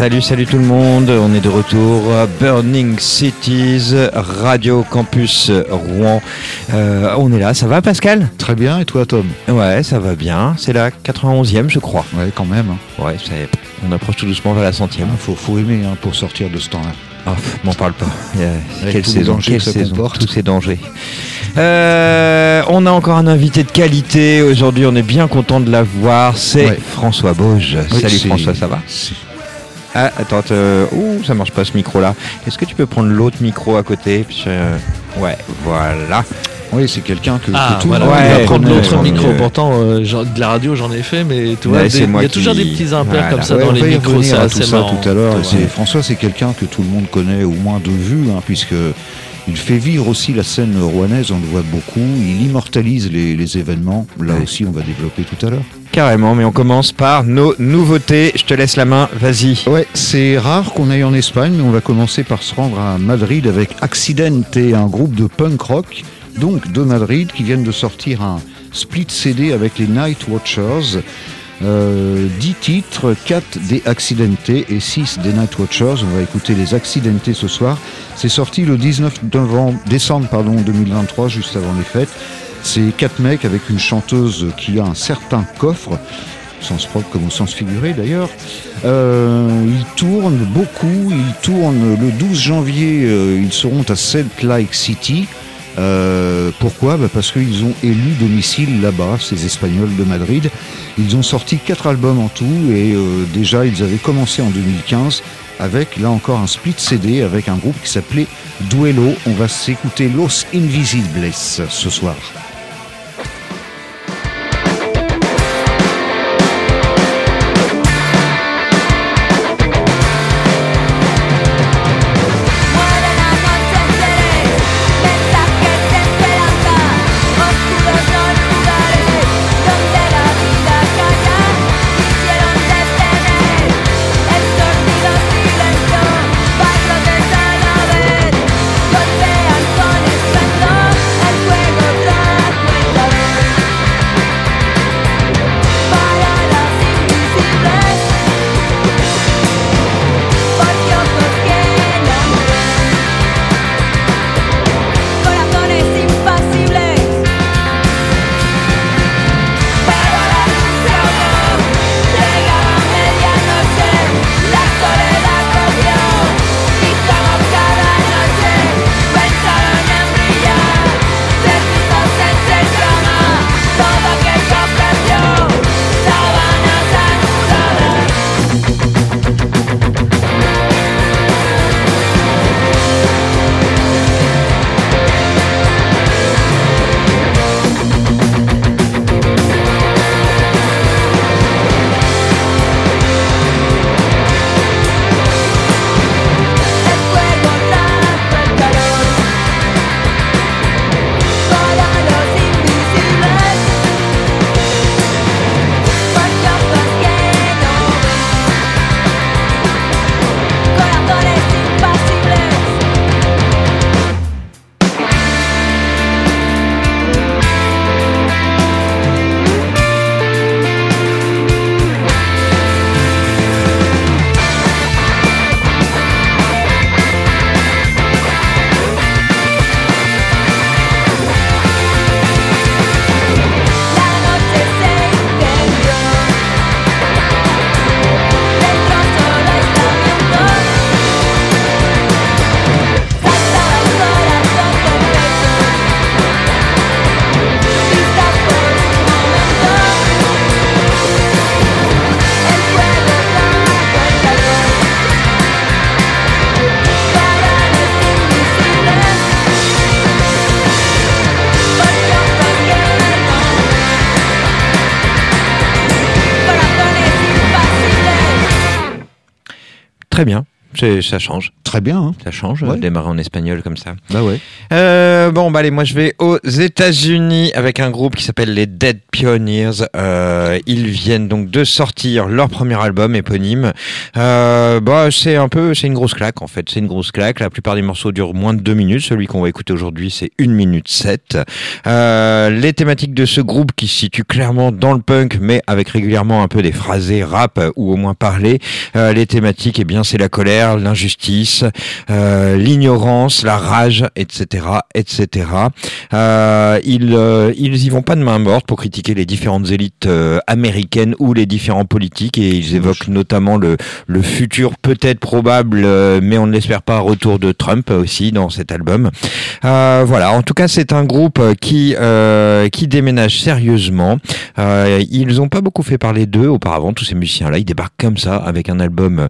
Salut, salut tout le monde. On est de retour à Burning Cities, Radio Campus Rouen. Euh, on est là, ça va Pascal? Très bien, et toi Tom? Ouais, ça va bien. C'est la 91e, je crois. Ouais, quand même. Ouais, on approche tout doucement vers la centième. Il faut, faut aimer hein, pour sortir de ce temps-là. Oh, m'en parle pas. quelle saison, quelle saison, tous ces dangers. Euh, on a encore un invité de qualité aujourd'hui, on est bien content de l'avoir, c'est François Bauge. Salut François, ça va? Ah, attends, ouh, ça marche pas ce micro-là. Est-ce que tu peux prendre l'autre micro à côté euh, Ouais, voilà. Oui, c'est quelqu'un que, ah, tout le monde va prendre l'autre micro. Pourtant, euh, de la radio, j'en ai fait, mais tu vois, il y a toujours des petits impairs comme ça dans les micros. C'est tout ça tout à l'heure. François, c'est quelqu'un que tout le monde connaît au moins de vue, hein, puisque il fait vivre aussi la scène rouennaise, on le voit beaucoup. Il immortalise les, événements. Là aussi, on va développer tout à l'heure. Carrément, mais on commence par nos nouveautés. Je te laisse la main, vas-y. Ouais, c'est rare qu'on aille en Espagne, mais on va commencer par se rendre à Madrid avec Accidente, un groupe de punk rock, donc de Madrid, qui viennent de sortir un split CD avec les Night Watchers. Euh, 10 titres, 4 des Accidentés et 6 des Night Watchers. On va écouter les Accidentés ce soir. C'est sorti le 19 décembre pardon, 2023, juste avant les fêtes. C'est quatre mecs avec une chanteuse qui a un certain coffre, sens propre comme au sens figuré d'ailleurs. Euh, ils tournent beaucoup, ils tournent le 12 janvier, euh, ils seront à Salt Lake City. Euh, pourquoi bah Parce qu'ils ont élu domicile là-bas, ces Espagnols de Madrid. Ils ont sorti quatre albums en tout et euh, déjà ils avaient commencé en 2015 avec là encore un split CD avec un groupe qui s'appelait Duelo. On va s'écouter Los Invisibles ce soir. Bien. ça change. Très bien. Hein. Ça change, démarrer en espagnol comme ça. Bah ouais. Euh, bon, bah allez, moi je vais aux États-Unis avec un groupe qui s'appelle les Dead Pioneers. Euh, ils viennent donc de sortir leur premier album éponyme. Euh, bah c'est un peu, c'est une grosse claque en fait. C'est une grosse claque. La plupart des morceaux durent moins de deux minutes. Celui qu'on va écouter aujourd'hui, c'est une minute sept. les thématiques de ce groupe qui se situe clairement dans le punk, mais avec régulièrement un peu des phrasés rap ou au moins parler. les thématiques, eh bien, c'est la colère, l'injustice, euh, l'ignorance, la rage, etc., etc. Euh, ils euh, ils y vont pas de main morte pour critiquer les différentes élites euh, américaines ou les différents politiques et ils évoquent notamment le le futur peut-être probable, mais on ne l'espère pas, retour de Trump aussi dans cet album. voilà, en tout cas c'est un groupe qui qui déménage sérieusement. ils ont pas beaucoup fait parler d'eux auparavant tous ces musiciens là, ils débarquent comme ça avec un album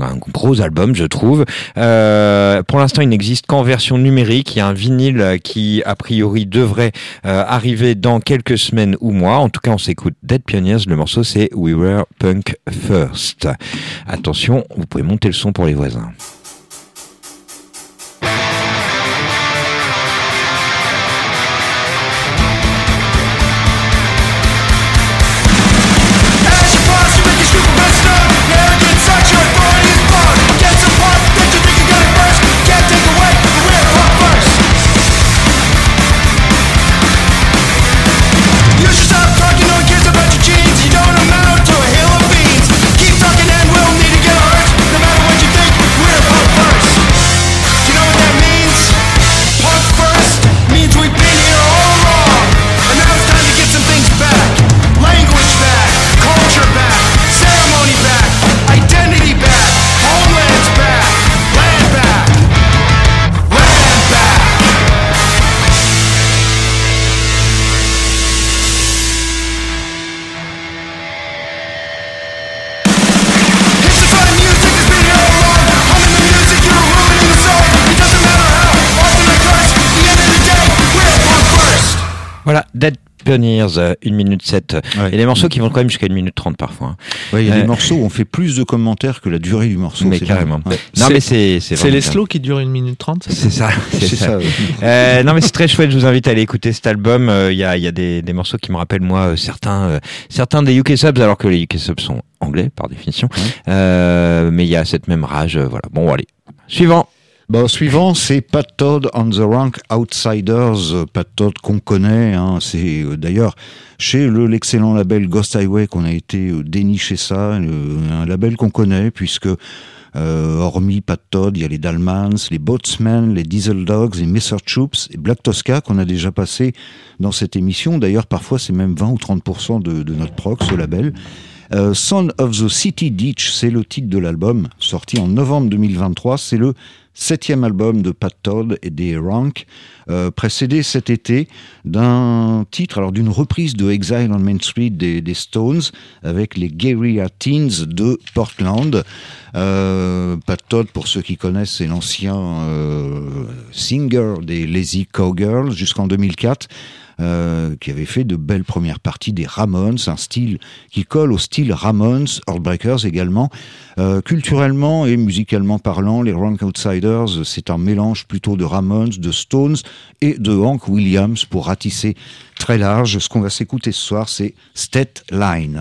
un gros album, je trouve. Euh, pour l'instant, il n'existe qu'en version numérique. Y a un vinyle qui, a priori, devrait euh, arriver dans quelques semaines ou mois. En tout cas, on s'écoute Dead Pioneers. Le morceau, c'est We Were Punk First. Attention, vous pouvez monter le son pour les voisins. Dead Pioneers, 1 minute 7. Il y a des morceaux qui vont quand même jusqu'à 1 minute 30 parfois. Hein. il y a des euh, morceaux où on fait plus de commentaires que la durée du morceau. Mais carrément. Non, mais c'est c'est les slows qui durent 1 minute 30 C'est ça. C'est ça. euh, non, mais c'est très chouette. Je vous invite à aller écouter cet album. Euh, il y a, y a des, des, morceaux qui me rappellent, moi, euh, certains, certains des UK Subs, alors que les UK Subs sont anglais, par définition. mais il y a cette même rage. voilà. Bon, allez. Suivant. Bon, suivant, c'est Pat Todd on the Rank Outsiders. Pat Todd qu'on connaît, hein, c'est euh, d'ailleurs chez le l'excellent label Ghost Highway qu'on a été euh, déniché ça, un label qu'on connaît puisque euh, hormis Pat Todd, il y a les Dalmans, les Boatsmen, les Diesel Dogs, les Messer Troops et Black Tosca qu'on a déjà passé dans cette émission. D'ailleurs, parfois, c'est même 20 ou 30% de, notre proc, ce label. Euh, Son of the City Ditch, c'est le titre de l'album, sorti en novembre 2023. C'est le septième album de Pat Todd et des Rank, euh, précédé cet été d'un titre, alors d'une reprise de Exile on Main Street des, Stones avec les Guerrilla Teens de Portland. Euh, Pat Todd, pour ceux qui connaissent, c'est l'ancien euh, singer des Lazy Cowgirls jusqu'en 2004. Euh, qui avait fait de belles premières parties des Ramones, un style qui colle au style Ramones, Heartbreakers également. Euh, culturellement et musicalement parlant, les Rank Outsiders, c'est un mélange plutôt de Ramones, de Stones et de Hank Williams pour ratisser très large. Ce qu'on va s'écouter ce soir, c'est State Line.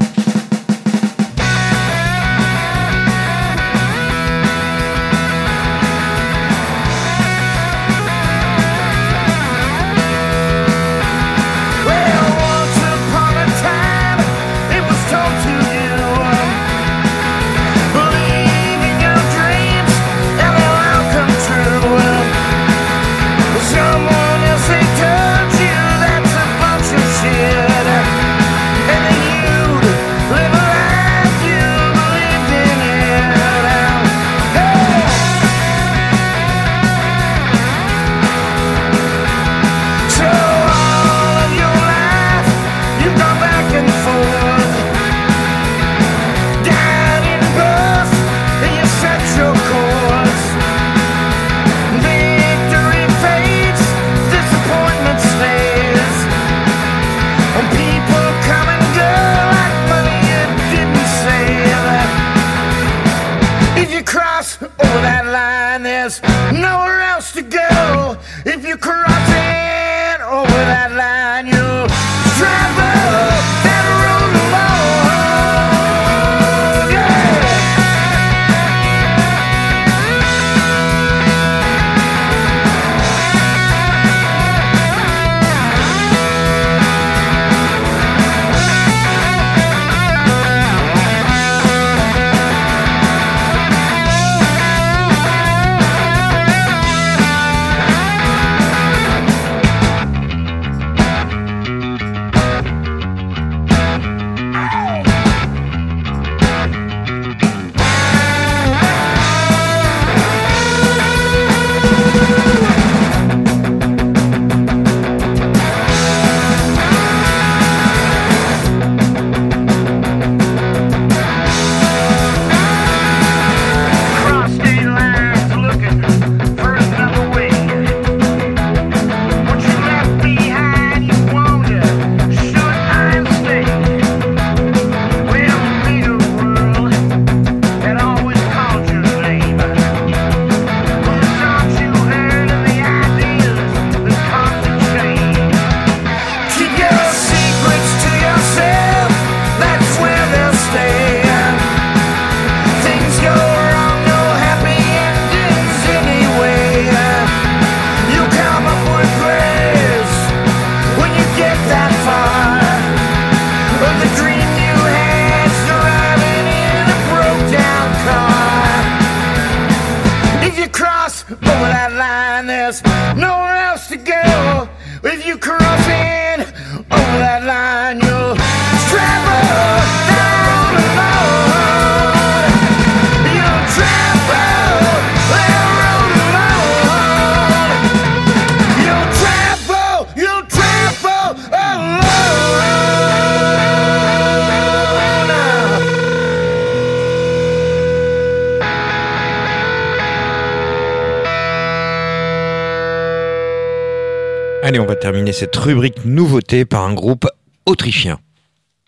Allez, on va terminer cette rubrique nouveauté par un groupe autrichien.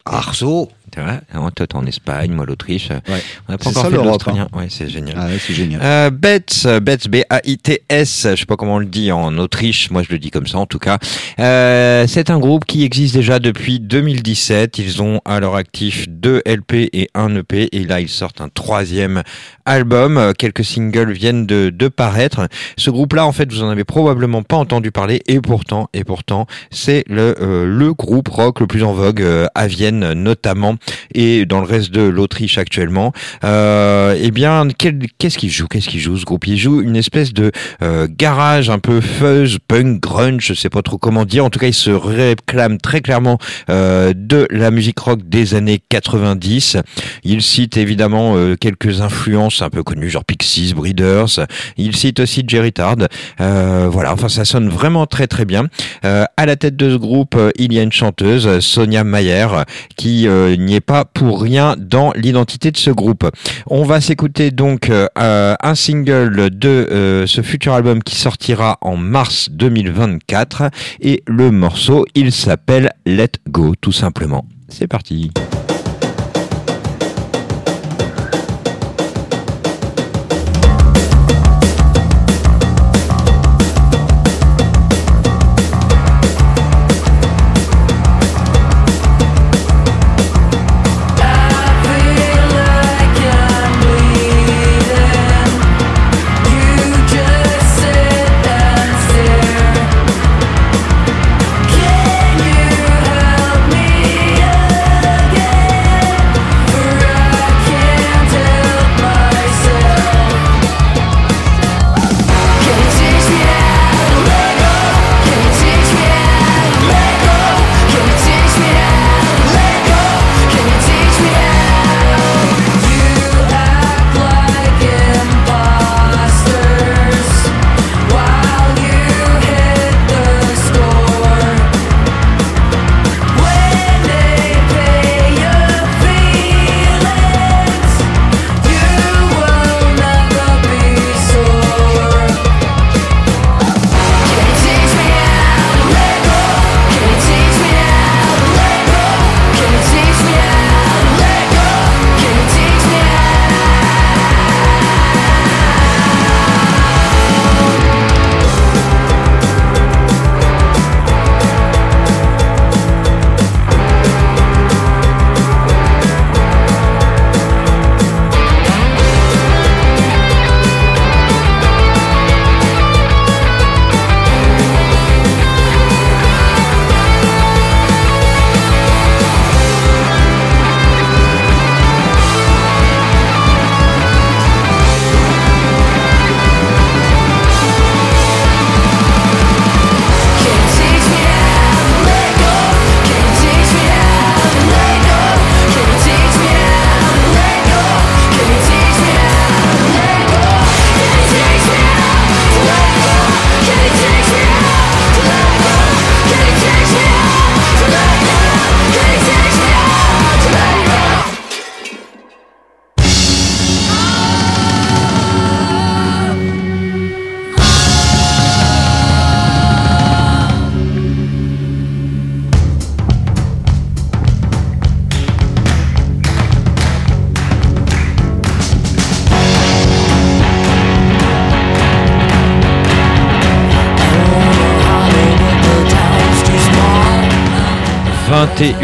Arceau toi en Espagne, moi l'Autriche. On n'a pas encore fait l'Australien. Hein. Ouais, c'est génial. Ah c'est génial. Euh, Betts, B-A-I-T-S, je sais pas comment on le dit en Autriche, moi je le dis comme ça en tout cas. Euh, c'est un groupe qui existe déjà depuis 2017. Ils ont à leur actif deux LP et un EP et là ils sortent un troisième album. Quelques singles viennent de, de paraître. Ce groupe-là, en fait, vous en avez probablement pas entendu parler et pourtant, et pourtant, c'est le, euh, le groupe rock le plus en vogue euh, à Vienne notamment et dans le reste de l'Autriche actuellement. Euh, eh bien, qu'est-ce qu'il joue? Qu'est-ce qu'il joue ce groupe? Il joue une espèce de euh, garage un peu fuzz, punk, grunge, je sais pas trop comment dire. En tout cas, il se réclame très clairement euh, de la musique rock des années 90. Il cite évidemment euh, quelques influences un peu connues, genre Pixies, Breeders. Il cite aussi Jerry Tard. Euh, voilà, enfin ça sonne vraiment très très bien. à la tête de ce groupe, il y a une chanteuse, Sonia Mayer, qui n'y est pas pour rien dans l'identité de ce groupe. On va s'écouter donc euh, un single de euh, ce futur album qui sortira en mars 2024 et le morceau il s'appelle Let Go tout simplement. C'est parti.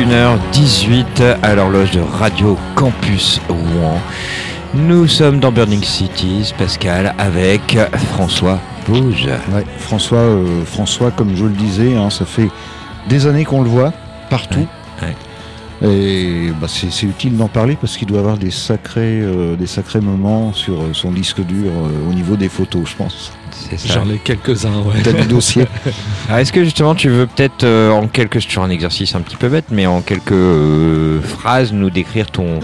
21h18 à l'horloge de Radio Campus Rouen. Nous sommes dans Burning Cities, Pascal, avec François Bouge. François, euh, François, comme je le disais, hein, ça fait des années qu'on le voit partout. Et bah, c'est utile d'en parler parce qu'il doit avoir des sacrés, euh, des sacrés moments sur euh, son disque dur au niveau des photos, je pense. J'en ai quelques-uns, ouais. T'as du dossier. Est-ce que justement tu veux peut-être euh, en quelques, sur un exercice un petit peu bête, mais en quelques euh, phrases nous décrire ton,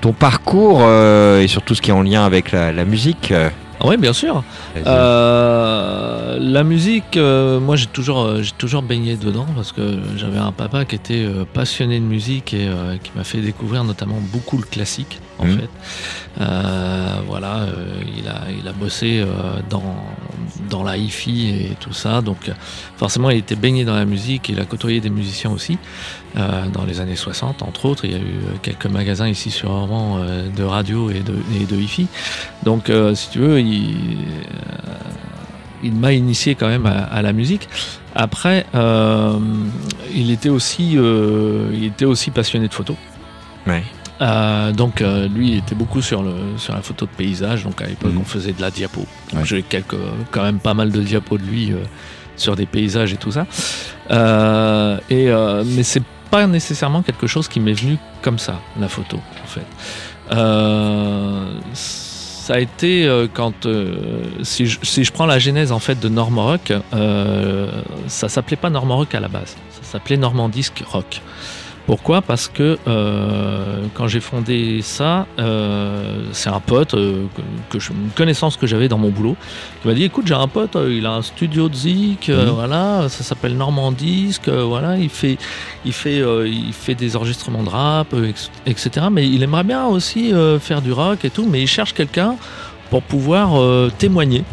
ton parcours euh, et surtout ce qui est en lien avec la, musique oui, bien sûr. la musique, moi j'ai toujours, j'ai toujours baigné dedans parce que j'avais un papa qui était passionné de musique et qui m'a fait découvrir notamment beaucoup le classique en mmh. fait. voilà, il, a, il a bossé dans, dans la hi-fi et tout ça. Donc forcément, il était baigné dans la musique. Il a côtoyé des musiciens aussi dans les années 60, entre autres. Il y a eu quelques magasins ici sur Orban de radio et de, hi-fi. Donc si tu veux, il, m'a initié quand même à, la musique. Après, il était aussi, il était aussi passionné de photo. Ouais. Euh, donc euh, lui il était beaucoup sur, le, sur la photo de paysage, donc à l'époque mhm. on faisait de la diapo. J'ai quelques, quand même pas mal de diapos de lui euh, sur des paysages et tout ça. et, mais c'est pas nécessairement quelque chose qui m'est venu comme ça, la photo en fait. ça a été quand si je, si, je, prends la genèse en fait de Normorock, ça s'appelait pas Normorock à la base, ça s'appelait Normandisque Rock. Pourquoi? Parce que euh, quand j'ai fondé ça, euh, c'est un pote, euh, que, une connaissance que j'avais dans mon boulot, qui m'a dit écoute, j'ai un pote, il a un studio de zik, mhm. voilà, ça s'appelle Normandisque, voilà, il fait, il fait, il fait des enregistrements de rap, etc. Mais il aimerait bien aussi faire du rock et tout, mais il cherche quelqu'un pour pouvoir témoigner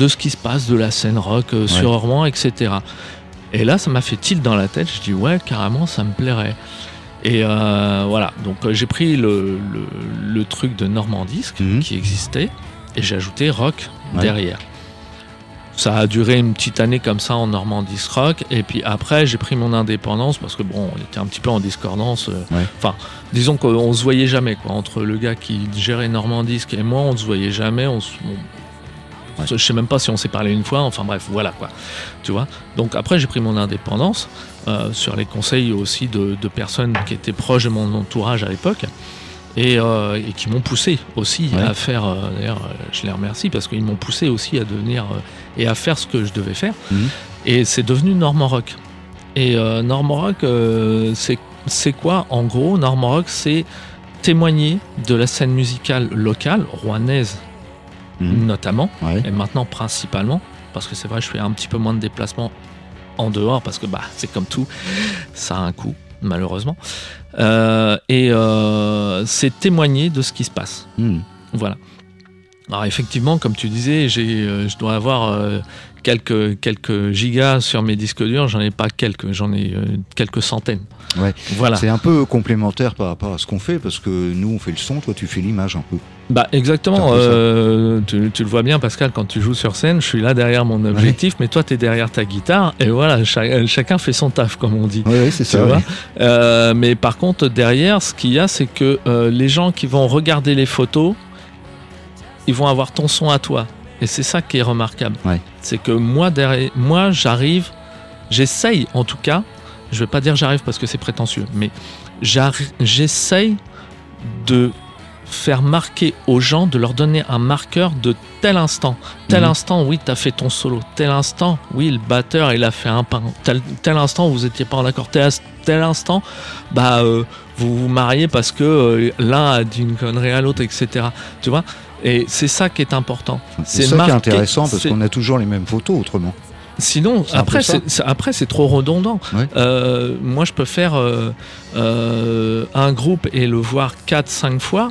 de ce qui se passe de la scène rock sur Ormont, etc. Et là, ça m'a fait tilt dans la tête. Je dis ouais, carrément, ça me plairait. Et euh, voilà, donc euh, j'ai pris le, truc de Normandisque mhm. qui existait et j'ai ajouté rock derrière. Ça a duré une petite année comme ça en Normandisque rock. Et puis après, j'ai pris mon indépendance parce que bon, on était un petit peu en discordance. Euh, enfin, disons qu'on se voyait jamais quoi. Entre le gars qui gérait Normandisque et moi, on se voyait jamais. On, je sais même pas si on s'est parlé une fois, enfin bref, voilà quoi. Tu vois? Donc après, j'ai pris mon indépendance euh, sur les conseils aussi de, personnes qui étaient proches de mon entourage à l'époque. Et, euh, qui m'ont poussé aussi à faire. Euh, d'ailleurs, je les remercie parce qu'ils m'ont poussé aussi à devenir et à faire ce que je devais faire. Mhm. Et c'est devenu Norman Rock. Et Norman Rock, c'est quoi? En gros, Norman Rock, c'est témoigner de la scène musicale locale, rouennaise Mhm. notamment, et maintenant principalement, parce que c'est vrai, je fais un petit peu moins de déplacements en dehors, parce que bah, c'est comme tout, ça a un coût, malheureusement. Euh, et euh, c'est témoigner de ce qui se passe. Mhm. Voilà. Alors effectivement, comme tu disais, j'ai, euh, je dois avoir quelques, quelques gigas sur mes disques durs, j'en ai pas quelques, j'en ai quelques centaines. Ouais. Voilà. C'est un peu complémentaire par rapport à ce qu'on fait, parce que nous on fait le son, toi tu fais l'image un peu. Bah exactement, euh, tu, le vois bien Pascal, quand tu joues sur scène, je suis là derrière mon objectif, mais toi tu es derrière ta guitare, et voilà, chacun fait son taf comme on dit. Oui, c'est ça. Euh, mais par contre, derrière, ce qu'il y a, c'est que euh, les gens qui vont regarder les photos, ils vont avoir ton son à toi. Et c'est ça qui est remarquable. C'est que moi, derrière, moi j'arrive, j'essaye en tout cas, je vais pas dire j'arrive parce que c'est prétentieux, mais j'essaye de faire marquer aux gens, de leur donner un marqueur de tel instant. Tel mhm. instant, oui, tu as fait ton solo. Tel instant, oui, le batteur, il a fait un pain. Tel, tel instant, vous n'étiez pas en accord. Tel, tel instant, bah, euh, vous vous mariez parce que euh, l'un a dit une connerie à l'autre, etc. Tu vois? Et c'est ça qui est important. C'est ça qui est intéressant parce qu'on a toujours les mêmes photos autrement. Sinon, après, c'est, après, c'est trop redondant. Euh, moi, je peux faire un groupe et le voir 4-5 fois.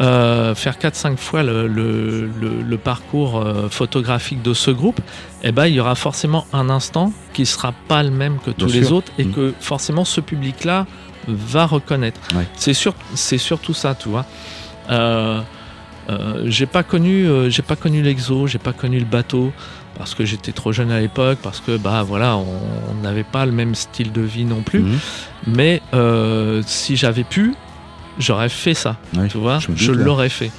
Euh, faire 4-5 fois le, parcours euh, photographique de ce groupe, eh ben, il y aura forcément un instant qui sera pas le même que tous les autres et mm. que forcément ce public-là va reconnaître. C'est sûr, c'est surtout ça, tu vois. Euh, j'ai pas connu, j'ai pas connu l'exo, j'ai pas connu le bateau parce que j'étais trop jeune à l'époque, parce que bah voilà, on n'avait pas le même style de vie non plus. Mm. Mais si j'avais pu, j'aurais fait ça. tu vois, je, l'aurais fait.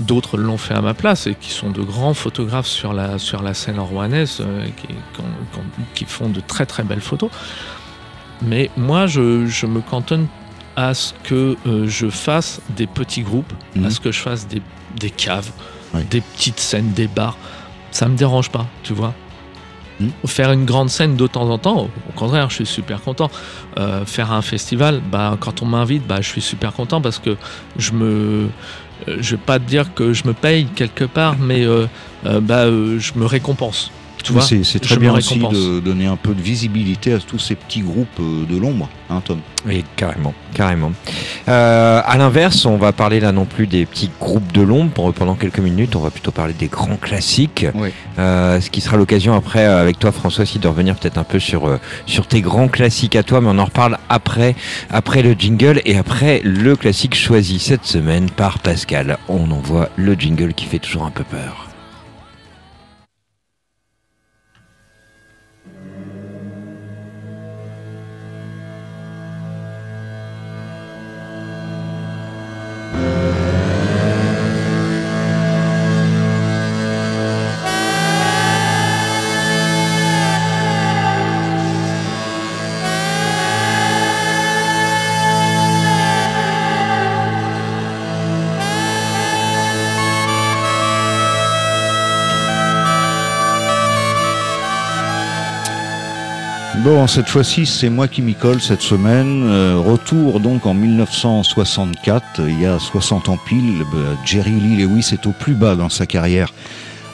D'autres l'ont fait à ma place et qui sont de grands photographes sur la, sur la scène rouennaise euh, qui, qui, font de très très belles photos. Mais moi, je, je me cantonne à ce que euh, je fasse des petits groupes, à mhm. ce que je fasse des, des caves, des petites scènes, des bars. Ça me dérange pas, tu vois. Hmm. Faire une grande scène de temps en temps, au contraire, je suis super content. Euh, faire un festival, bah, quand on m'invite, bah, je suis super content parce que je me. Euh, je vais pas te dire que je me paye quelque part, mais euh, bah, je me récompense. Tu vois. C'est très bien aussi de donner un peu de visibilité à tous ces petits groupes de l'ombre, hein, Tom. Oui, carrément, carrément. Euh, à l'inverse, on va parler là non plus des petits groupes de l'ombre pendant quelques minutes. On va plutôt parler des grands classiques. Euh, ce qui sera l'occasion après euh, avec toi, François, aussi de revenir peut-être un peu sur euh, sur tes grands classiques à toi, mais on en reparle après après le jingle et après le classique choisi cette semaine par Pascal. On envoie le jingle qui fait toujours un peu peur. Cette fois-ci, c'est moi qui m'y colle cette semaine. Euh, retour donc en 1964, il y a 60 ans pile. Euh, Jerry Lee Lewis est au plus bas dans sa carrière.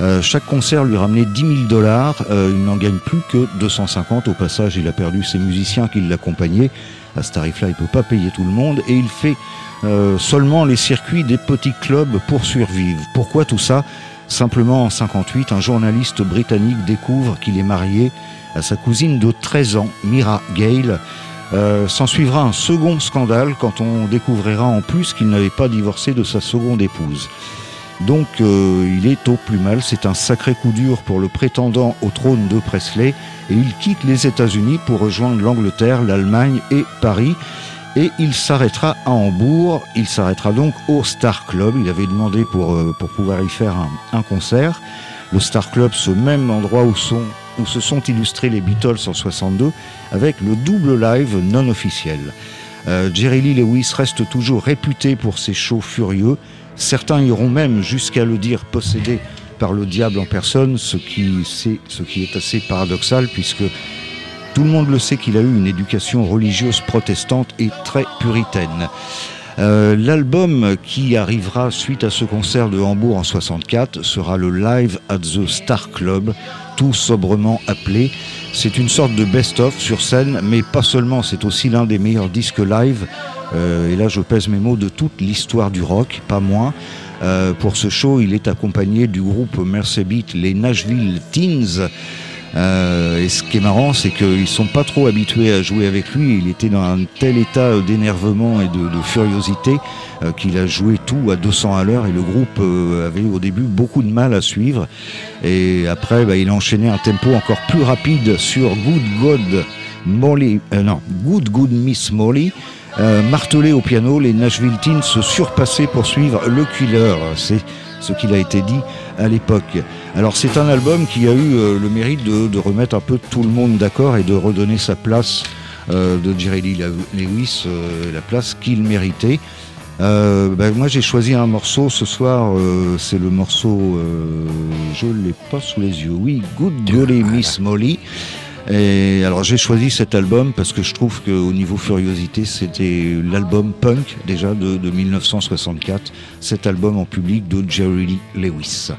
Euh, chaque concert lui ramenait 10 000 dollars. il n'en gagne plus que 250. Au passage, il a perdu ses musiciens qui l'accompagnaient. À ce tarif-là, il ne peut pas payer tout le monde. Et il fait seulement les circuits des petits clubs pour survivre. Pourquoi tout ça? Simplement en 58, un journaliste britannique découvre qu'il est marié à sa cousine de 13 ans, Mira Gale. Euh, S'en suivra un second scandale quand on découvrira en plus qu'il n'avait pas divorcé de sa seconde épouse. Donc euh, il est au plus mal, c'est un sacré coup dur pour le prétendant au trône de Presley et il quitte les États-Unis pour rejoindre l'Angleterre, l'Allemagne et Paris. Et il s'arrêtera à Hambourg, il s'arrêtera donc au Star Club, il avait demandé pour, euh, pouvoir y faire un concert. Le Star Club, ce même endroit où sont où se sont illustrés les Beatles en 62 avec le double live non officiel. Euh, Jerry Lee Lewis reste toujours réputé pour ses shows furieux. Certains iront même jusqu'à le dire possédé par le diable en personne, ce qui, ce qui est assez paradoxal puisque tout le monde le sait qu'il a eu une éducation religieuse protestante et très puritaine. Euh, l'album qui arrivera suite à ce concert de Hambourg en 64 sera le Live at the Star Club, tout sobrement appelé. C'est une sorte de best-of sur scène, mais pas seulement, c'est aussi l'un des meilleurs disques live, euh, et là je pèse mes mots, de toute l'histoire du rock, pas moins. Euh, pour ce show, il est accompagné du groupe Mercy Beat, les Nashville Teens. Euh, et ce qui est marrant, c'est qu'ils sont pas trop habitués à jouer avec lui. Il était dans un tel état d'énervement et de, furiosité euh, qu'il a joué tout à 200 à l'heure et le groupe euh, avait au début beaucoup de mal à suivre. Et après, bah, il a enchaîné un tempo encore plus rapide sur Good God Molly, non, Good Good Miss Molly. martelé au piano, les Nashville Teens se surpassaient pour suivre le Killer. C'est ce qu'il a été dit à l'époque. Alors c'est un album qui a eu euh, le mérite de, remettre un peu tout le monde d'accord et de redonner sa place euh, de Jerry Lee Lewis, euh, la place qu'il méritait. Ben, moi j'ai choisi un morceau ce soir, c'est le morceau, je ne l'ai pas sous les yeux, oui, Good Golly Miss Molly. Et alors j'ai choisi cet album parce que je trouve qu'au niveau furiosité, c'était l'album punk déjà de, 1964, cet album en public de Jerry Lee Lewis.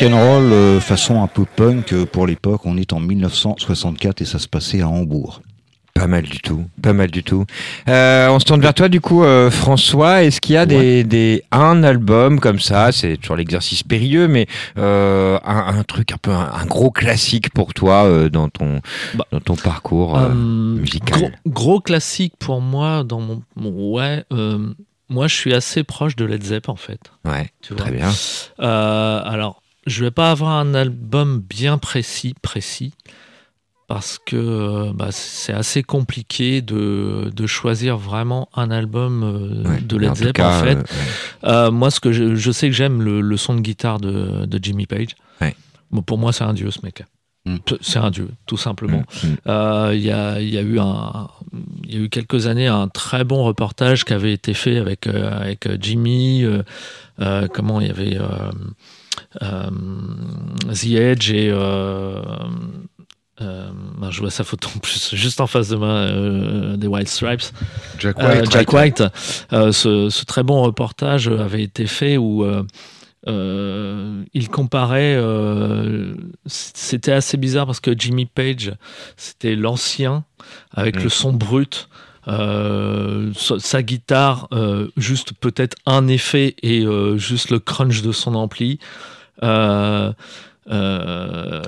De, de rock and roll euh, façon un peu punk euh, pour l'époque. On est en 1964 et ça se passait à Hambourg. Pas mal du tout, pas mal du tout. Euh, on se tourne vers toi du coup, euh, François. Est-ce qu'il y a des, des un album comme ça? C'est toujours l'exercice périlleux, mais euh, un, un truc un peu un, un gros classique pour toi euh, dans ton Bah, dans ton parcours euh, Euh, musical? gros, gros classique pour moi dans mon, mon- ouais. euh, moi, je suis assez proche de Led Zepp en fait. Ouais, Tu vois. très bien. Euh, alors, je vais pas avoir un album bien précis, précis, parce que euh, bah, c'est assez compliqué de, de choisir vraiment un album euh, Ouais, de Led Zepp en fait. euh, ouais. Euh, moi, ce que je, je sais que j'aime le, le son de guitare de, de Jimmy Page. Ouais. Bon, pour moi, c'est un dieu ce mec. Mm. C'est un dieu, tout simplement. Mm, mm. Euh, Il y, a, y a eu un, y a eu quelques années un très bon reportage qui avait été fait avec avec Jimmy. comment il y avait The Edge et euh, euh, ben, je vois sa photo en plus juste en face de moi euh, des Wild Stripes. Jack Euh, Jack White. Euh, ce, ce très bon reportage avait été fait où euh, euh, il comparait. euh, c'était assez bizarre parce que Jimmy Page, c'était l'ancien avec Mm. le son brut. euh, sa, sa guitare, euh, juste peut-être un effet et euh, juste le crunch de son ampli. Euh, euh,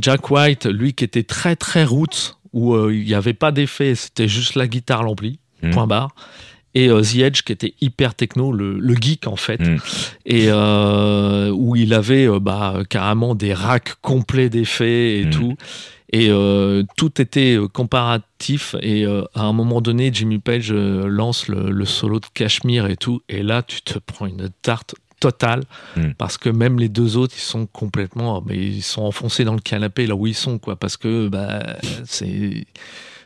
Jack White, lui qui était très très roots, où euh, il n'y avait pas d'effet, c'était juste la guitare, l'ampli, Mm. point barre. Et euh, The Edge qui était hyper techno, le, le geek en fait, Mm. et euh, où il avait euh, bah, carrément des racks complets d'effets et Mm. tout. Et tout était comparatif. Et à un moment donné, Jimmy Page lance le, le solo de Cashmere et tout. Et là, tu te prends une tarte totale Mm. parce que même les deux autres, ils sont complètement, mais ils sont enfoncés dans le canapé là où ils sont, quoi. Parce que bah, c'est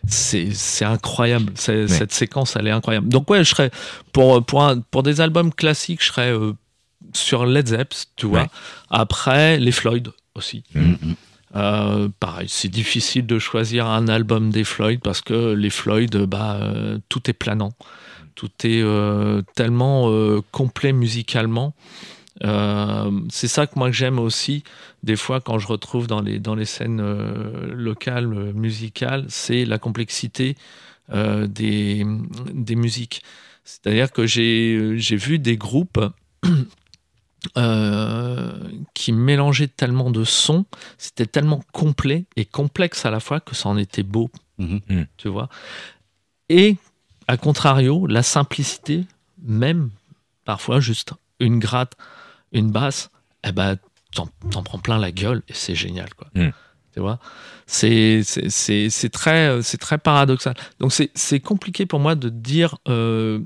c'est incroyable. Cette séquence, elle est incroyable. Donc ouais, je serais pour pour un- pour des albums classiques, je serais euh, sur Led Zepp, tu vois. Ouais. Après, les Floyd aussi. Mm. Euh, pareil, c'est difficile de choisir un album des Floyd parce que les Floyd, bah, euh, tout est planant, tout est euh, tellement euh, complet musicalement. Euh, c'est ça que moi que j'aime aussi des fois quand je retrouve dans les dans les scènes euh, locales musicales, c'est la complexité euh, des des musiques. C'est-à-dire que j'ai j'ai vu des groupes euh, qui mélangeaient tellement de sons, c'était tellement complet et complexe à la fois que ça en était beau, Mhm. Mhm. tu vois? Et à contrario, la simplicité, même parfois juste une gratte, une basse, eh ben t'en prends plein la gueule et c'est génial, quoi. Mhm. Tu vois, c'est c'est- c'est c'est très c'est très paradoxal. Donc c'est c'est compliqué pour moi de dire euh,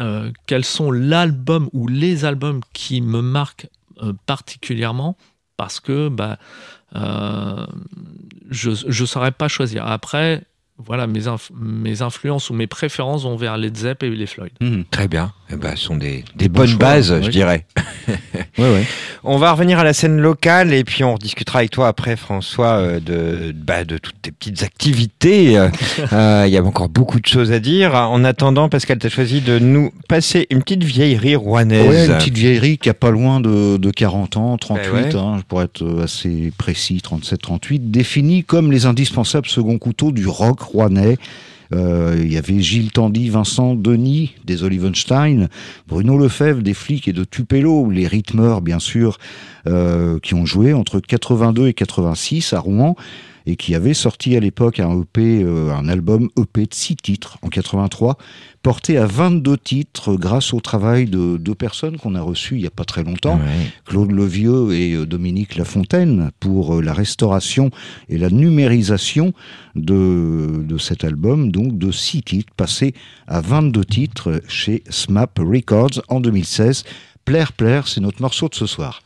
euh, quels sont l'album ou les albums qui me marquent euh, particulièrement parce que bah je je saurais pas choisir. Après voilà mes inf- mes influences ou mes préférences vont vers Led Zepp et les Floyd. Mhm. Très bien. Eh ben, ce sont des, des bonnes choix, bases, je dirais. Ouais, ouais. On va revenir à la scène locale et puis on rediscutera avec toi après, François, euh, de, bah, de toutes tes petites activités. Euh, euh, Il y a encore beaucoup de choses à dire. En attendant, Pascal, tu as choisi de nous passer une petite vieillerie rouennaise. Ouais, une petite vieillerie qui a pas loin de, de 40 ans, 38, Ben ouais. hein, pour être assez précis, 37, 38, définie comme les indispensables second couteaux du rock Euh, il y avait Gilles Tandy, Vincent Denis des Olivenstein, Bruno Lefebvre des Flics et de Tupelo, les rythmeurs bien sûr, euh, qui ont joué entre 82 et 86 à Rouen. Et qui avait sorti à l'époque un EP, euh, un album EP de six titres en 83, porté à 22 titres grâce au travail de deux personnes qu'on a reçues il n'y a pas très longtemps, Claude Levieux et euh, Dominique Lafontaine, pour euh, la restauration et la numérisation de, de cet album, donc de six titres, passés à 22 titres chez SMAP Records en 2016. Plaire, plaire, c'est notre morceau de ce soir.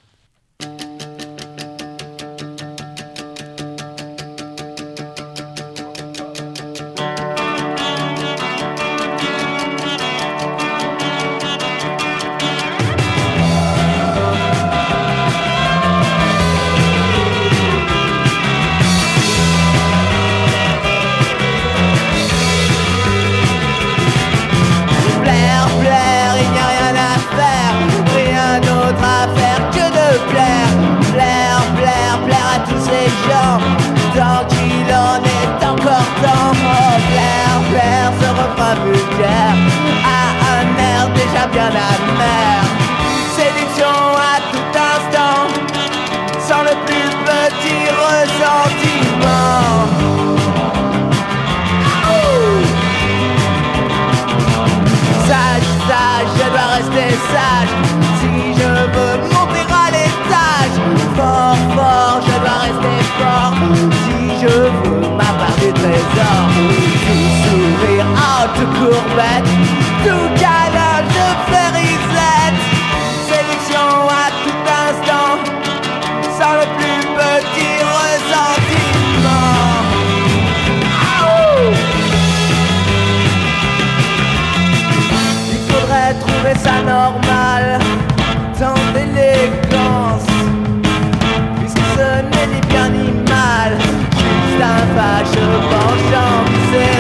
Juste un fâcheux penchant viscéral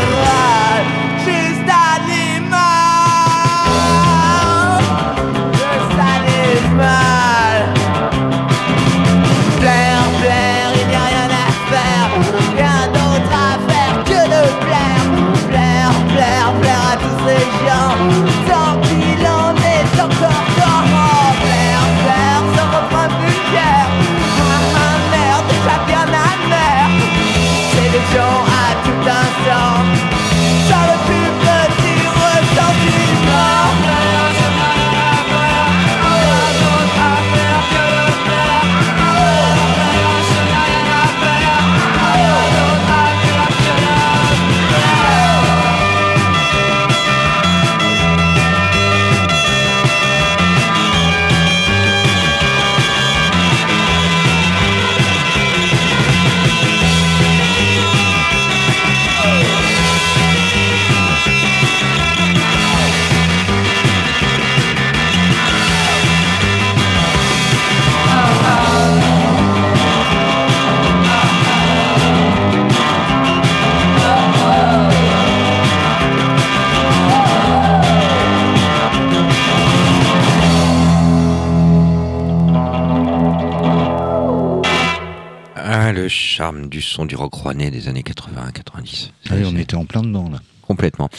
son du rock rouennais des années 80-90. Allez, on était en plein dedans là. Complètement.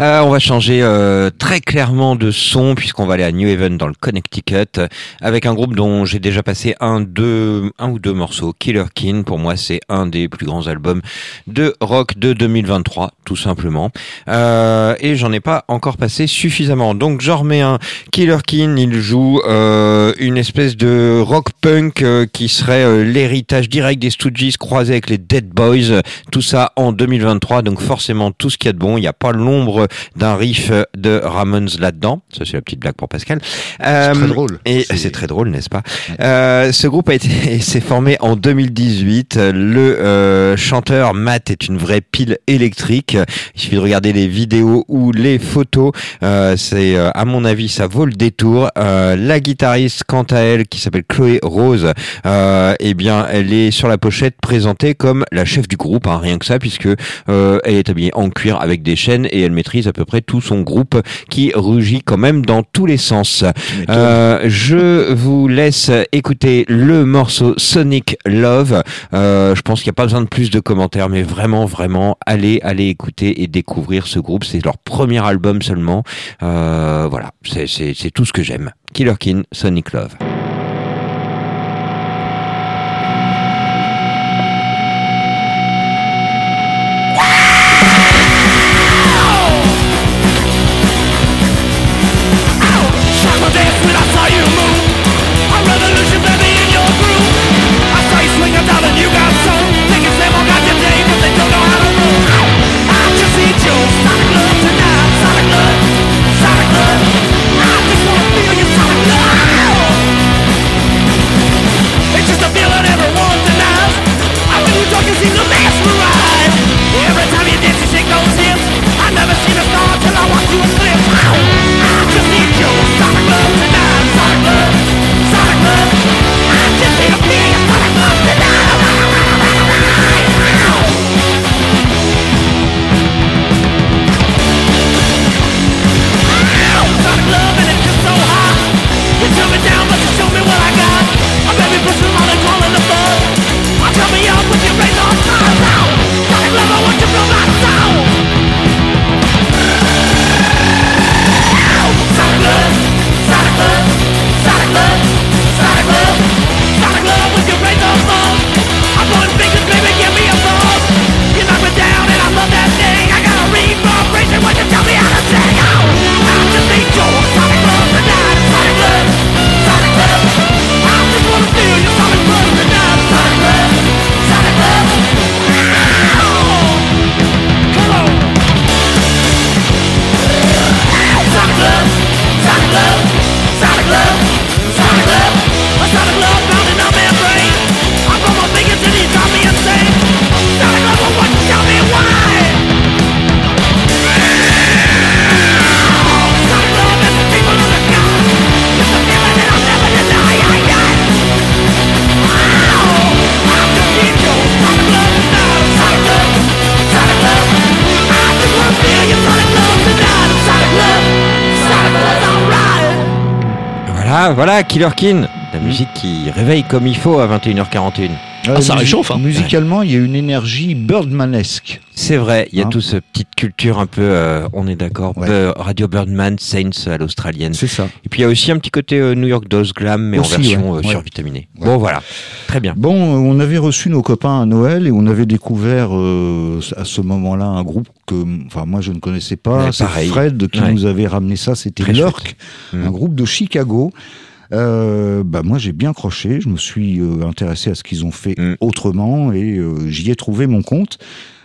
Euh, on va changer euh, très clairement de son puisqu'on va aller à New Haven dans le Connecticut avec un groupe dont j'ai déjà passé un, ou deux morceaux. Killer Kin, pour moi, c'est un des plus grands albums de rock de 2023, tout simplement. Euh, et j'en ai pas encore passé suffisamment. Donc j'en remets un. Killer Kin, il joue une espèce de rock punk qui serait l'héritage direct des Stooges croisé avec les Dead Boys. Tout ça en 2023, donc forcément tout ce qu'il y a de bon. Il n'y a pas l'ombre d'un riff de Ramones là-dedans. Ça c'est la petite blague pour Pascal. Euh, très drôle. Et C'est- c'est très drôle, n'est-ce pas Euh, Ce groupe a été s'est formé en 2018. Le euh, chanteur Matt est une vraie pile électrique. Il suffit de regarder les vidéos ou les photos. Euh, c'est euh, à mon avis ça vaut le détour. Euh, la guitariste quant à elle qui s'appelle Chloé Rose, euh, eh bien elle est sur la pochette présentée comme la chef du groupe, hein, rien que ça puisque euh, elle est habillée en cuir avec des chaînes et elle maîtrise à peu près tout son groupe qui rugit quand même dans tous les sens. Euh, je vous laisse écouter le morceau Sonic Love. Euh, je pense qu'il n'y a pas besoin de plus de commentaires, mais vraiment, vraiment, allez, allez écouter et découvrir ce groupe. C'est leur premier album seulement. Euh, voilà, c'est tout ce que j'aime. Killer Kin, Sonic Love. Voilà, Killer Kin, la musique qui réveille comme il faut à 21h41. Ah, ça réchauffe, hein. Musicalement, il y a une énergie Birdmanesque. C'est vrai, il y a Hein. toute cette petite culture un peu, euh, on est d'accord, Ouais. Radio Birdman, Saints à l'australienne. C'est ça. Et puis il y a aussi un petit côté euh, New York Dolls glam, mais Aussi, en version ouais. euh, Ouais. survitaminée. Ouais. Bon voilà, très bien. Bon, on avait reçu nos copains à Noël et on avait découvert euh, à ce moment-là un groupe que, enfin, moi je ne connaissais pas. C'est pareil. Fred qui Ouais. nous avait ramené ça. C'était Lurk, chouette. un Mm. groupe de Chicago. Euh, bah moi j'ai bien croché, je me suis euh, intéressé à ce qu'ils ont fait Mm. autrement et euh, j'y ai trouvé mon compte.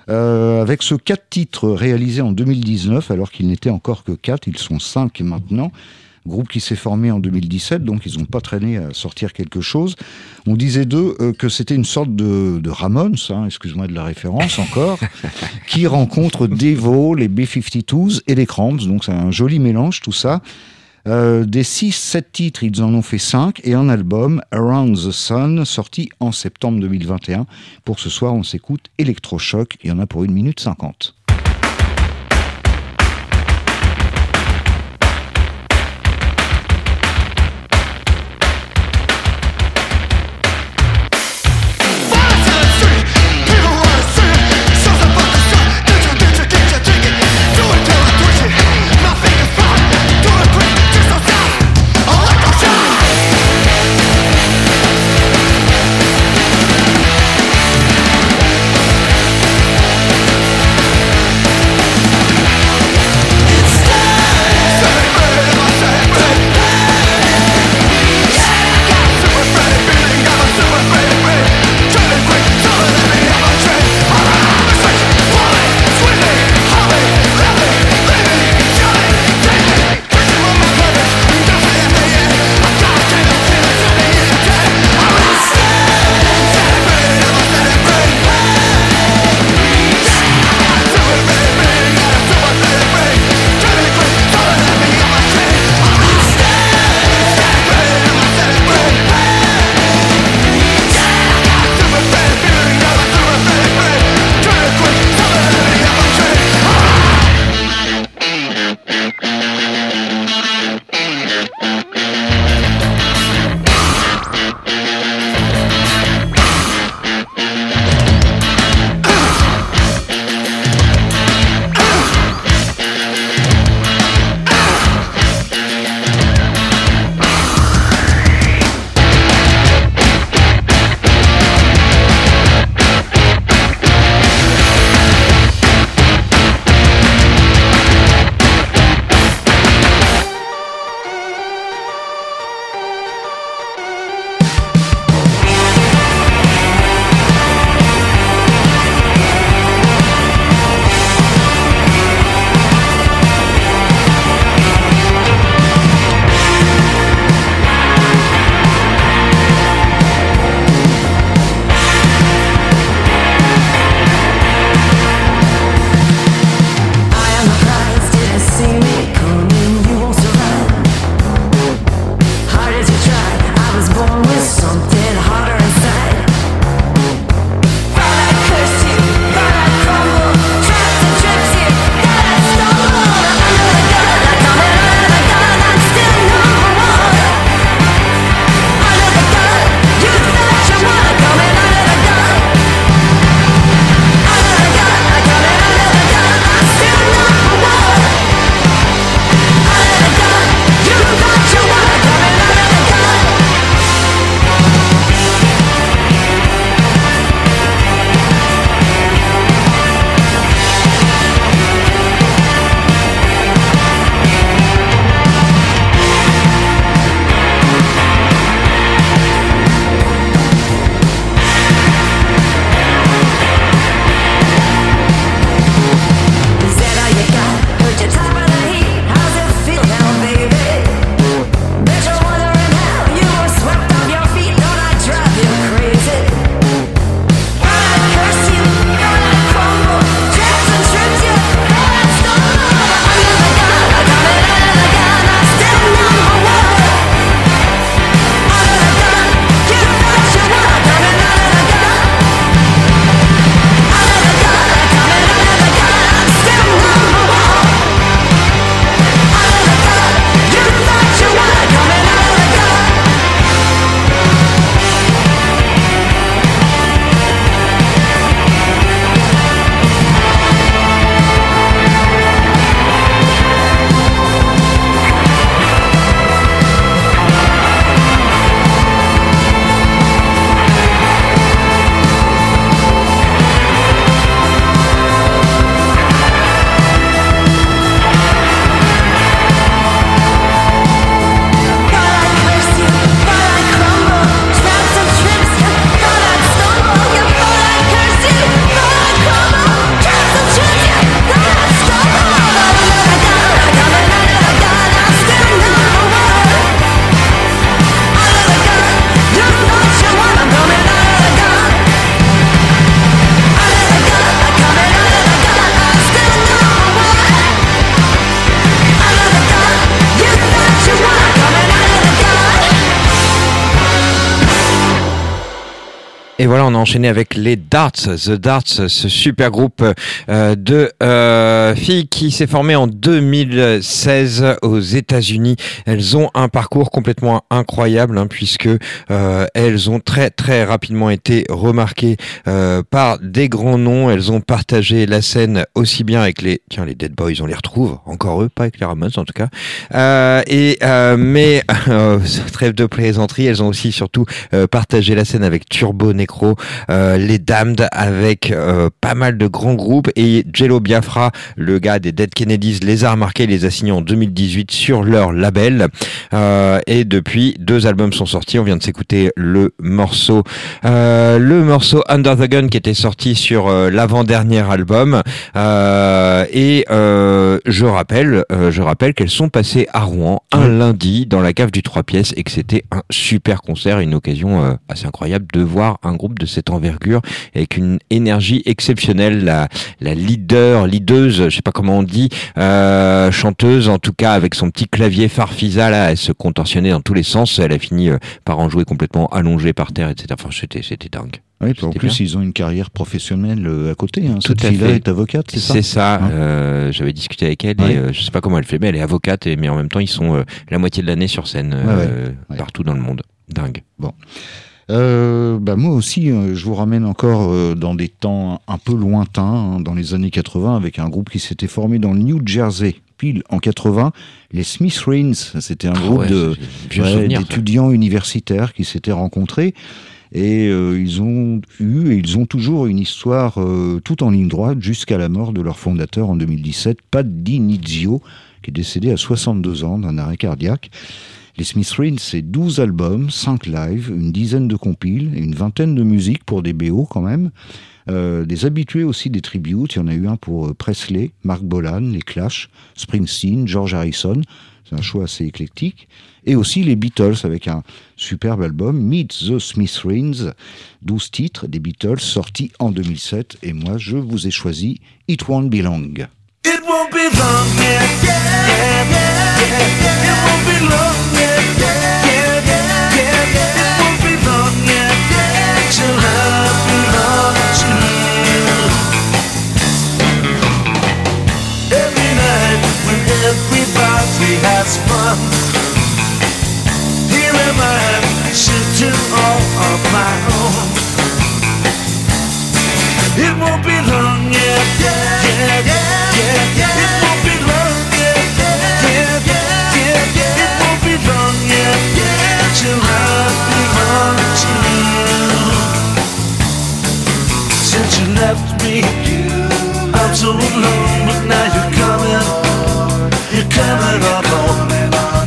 Euh, avec ce quatre titres réalisés en 2019, alors qu'ils n'étaient encore que quatre, ils sont cinq maintenant. Groupe qui s'est formé en 2017, donc ils n'ont pas traîné à sortir quelque chose. On disait d'eux euh, que c'était une sorte de, de Ramones, hein, excuse-moi de la référence encore, qui rencontre Devo, les B-52s et les Cramps, donc c'est un joli mélange tout ça. Euh, des 6-7 titres, ils en ont fait 5 et un album, Around the Sun, sorti en septembre 2021. Pour ce soir, on s'écoute Electrochoc, il y en a pour une minute 50. Enchaîné avec les Darts, The Darts, ce super groupe euh, de euh, filles qui s'est formé en 2016 aux États-Unis. Elles ont un parcours complètement incroyable hein, puisque euh, elles ont très très rapidement été remarquées euh, par des grands noms. Elles ont partagé la scène aussi bien avec les tiens les Dead Boys, on les retrouve encore eux, pas avec les Ramones en tout cas. Euh, et euh, mais trêve de plaisanterie, elles ont aussi surtout partagé la scène avec Turbo Necro, les Damned avec euh, pas mal de grands groupes et Jello Biafra, le gars des Dead Kennedys, les a remarqués, les a signés en 2018 sur leur label. Euh, et depuis, deux albums sont sortis. On vient de s'écouter le morceau, euh, le morceau Under the Gun qui était sorti sur euh, l'avant-dernier album. Euh, et euh, je rappelle, euh, je rappelle qu'elles sont passées à Rouen un lundi dans la cave du trois pièces et que c'était un super concert, une occasion euh, assez incroyable de voir un groupe de cette envergure avec une énergie exceptionnelle. La, la leader, leaduse, je sais pas comment on dit, euh, chanteuse en tout cas avec son petit clavier farfisa là, elle se contorsionnait dans tous les sens. Elle a fini euh, par en jouer complètement allongée par terre, etc. Enfin, c'était c'était dingue. Oui, puis en plus, bien. ils ont une carrière professionnelle euh, à côté. Hein. Tout Cette à fille-là fait. est avocate, c'est ça? C'est ça. Hein euh, J'avais discuté avec elle Ouais. et euh, je sais pas comment elle fait, mais elle est avocate et mais en même temps ils sont euh, la moitié de l'année sur scène ouais. partout dans le monde. Dingue. Euh, bah moi aussi, euh, je vous ramène encore euh, dans des temps un peu lointains, hein, dans les années 80, avec un groupe qui s'était formé dans le New Jersey, pile en 80, les Smith Rings. C'était un Ah groupe ouais, ouais, d'étudiants universitaires qui s'étaient rencontrés. Et euh, ils ont eu et ils ont toujours une histoire euh, tout en ligne droite jusqu'à la mort de leur fondateur en 2017, Pat Dinizio, qui est décédé à 62 ans d'un arrêt cardiaque. Les Smith Rings, c'est 12 albums, 5 lives, une dizaine de compiles, une vingtaine de musiques pour des BO quand même. Euh, des habitués aussi des tributes, il y en a eu un pour euh, Presley, Mark Bolan, les Clash, Springsteen, George Harrison, c'est un choix assez éclectique. Et aussi les Beatles avec un superbe album, Meet the Smith Rings, 12 titres des Beatles sortis en 2007. Et moi, je vous ai choisi It Won't Be Long. It won't be long. It won't be long, yeah, yeah, yeah, yeah, yeah. Yeah, left me, I'm so alone, but now you're coming, you're coming on home.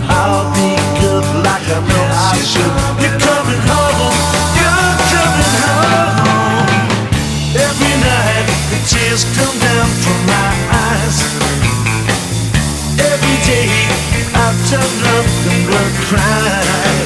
I'll be good like I know I should. You're coming home, you're coming home. Every night the tears come down from my eyes. Every day I turn up and blood cry.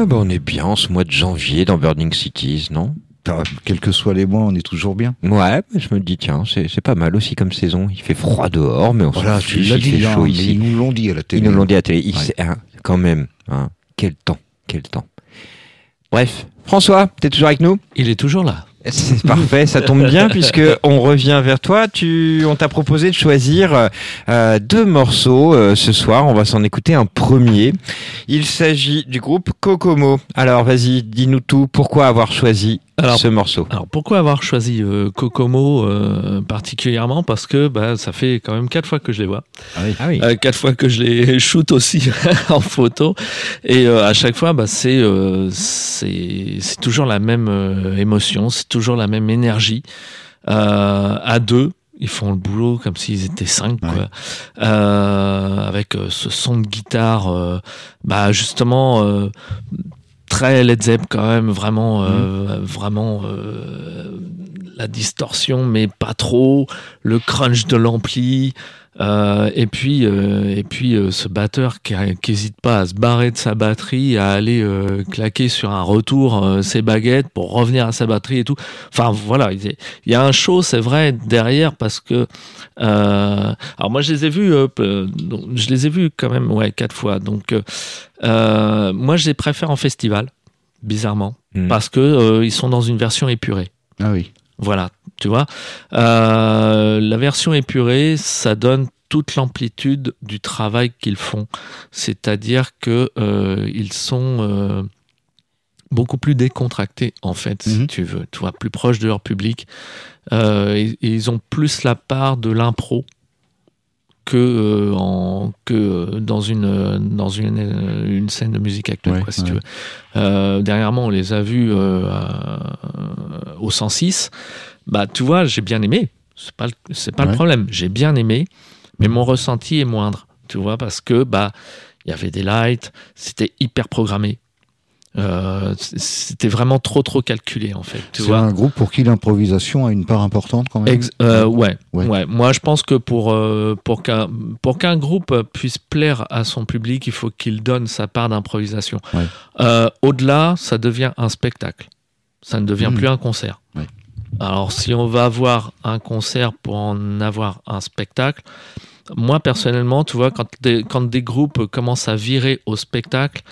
Ah bah, on est bien en ce mois de janvier dans Burning Cities, non? Ah, Quels que soient les mois, on est toujours bien. Ouais, bah, je me dis tiens, c'est c'est pas mal aussi comme saison. Il fait froid dehors, mais on Voilà, tu fiche, il dit, fait hein, chaud mais ici. ils nous l'ont dit à la télé. Ils nous l'ont dit à la télé. Ouais. hein, quand même, hein, quel temps, quel temps. Bref, François, t'es toujours avec nous? Il est toujours là. C'est parfait, ça tombe bien puisque on revient vers toi. Tu, on t'a proposé de choisir euh, deux morceaux euh, ce soir. On va s'en écouter un premier. Il s'agit du groupe Kokomo. Alors vas-y, dis-nous tout. Pourquoi avoir choisi Alors, ce morceau Alors pourquoi avoir choisi euh, Kokomo euh, particulièrement? Parce que bah, ça fait quand même quatre fois que je les vois. Ah oui. Euh, quatre fois que je les shoot aussi en photo et euh, à chaque fois bah, c'est euh, c'est c'est toujours la même euh, émotion c'est toujours la même énergie Euh, à deux ils font le boulot comme s'ils étaient cinq quoi. Euh, avec euh, ce son de guitare euh, bah justement euh, très Led Zepp quand même vraiment euh, vraiment euh, la distorsion mais pas trop le crunch de l'ampli euh, et puis, euh, et puis euh, ce batteur qui n'hésite pas à se barrer de sa batterie, à aller claquer sur un retour ses baguettes pour revenir à sa batterie et tout. Enfin voilà, il y a- un show, c'est vrai, derrière parce que. alors moi, je les ai vus, je les ai vus quand même, ouais, quatre fois. Donc moi, je les préfère en festival, bizarrement, Mhm. parce que ils sont dans une version épurée. Ah oui. Voilà, tu vois. Euh, la version épurée, ça donne toute l'amplitude du travail qu'ils font. C'est-à-dire que euh, ils sont euh, beaucoup plus décontractés, en fait, si Mhm. tu veux. Tu vois, plus proches de leur public. Euh, et, et ils ont plus la part de l'impro que, en, que dans une, dans une, une scène de musique actuelle, Ouais, quoi, si ouais. tu veux. Dernièrement, on les a vus au 106. Bah, tu vois, j'ai bien aimé. C'est pas, c'est pas le problème. J'ai bien aimé, mais mon ressenti est moindre. Tu vois, parce que bah, il y avait des lights, c'était hyper programmé. Euh, c'était vraiment trop trop calculé en fait. C'est un groupe pour qui l'improvisation a une part importante quand même? Ex- euh, ouais, Ouais. ouais. Moi, je pense que pour euh, pour qu'un pour qu'un groupe puisse plaire à son public, il faut qu'il donne sa part d'improvisation. Ouais. Au-delà, ça devient un spectacle. Ça ne devient Mhm. plus un concert. Alors, si on va avoir un concert pour en avoir un spectacle, moi personnellement, tu vois, quand des, quand des groupes commencent à virer au spectacle,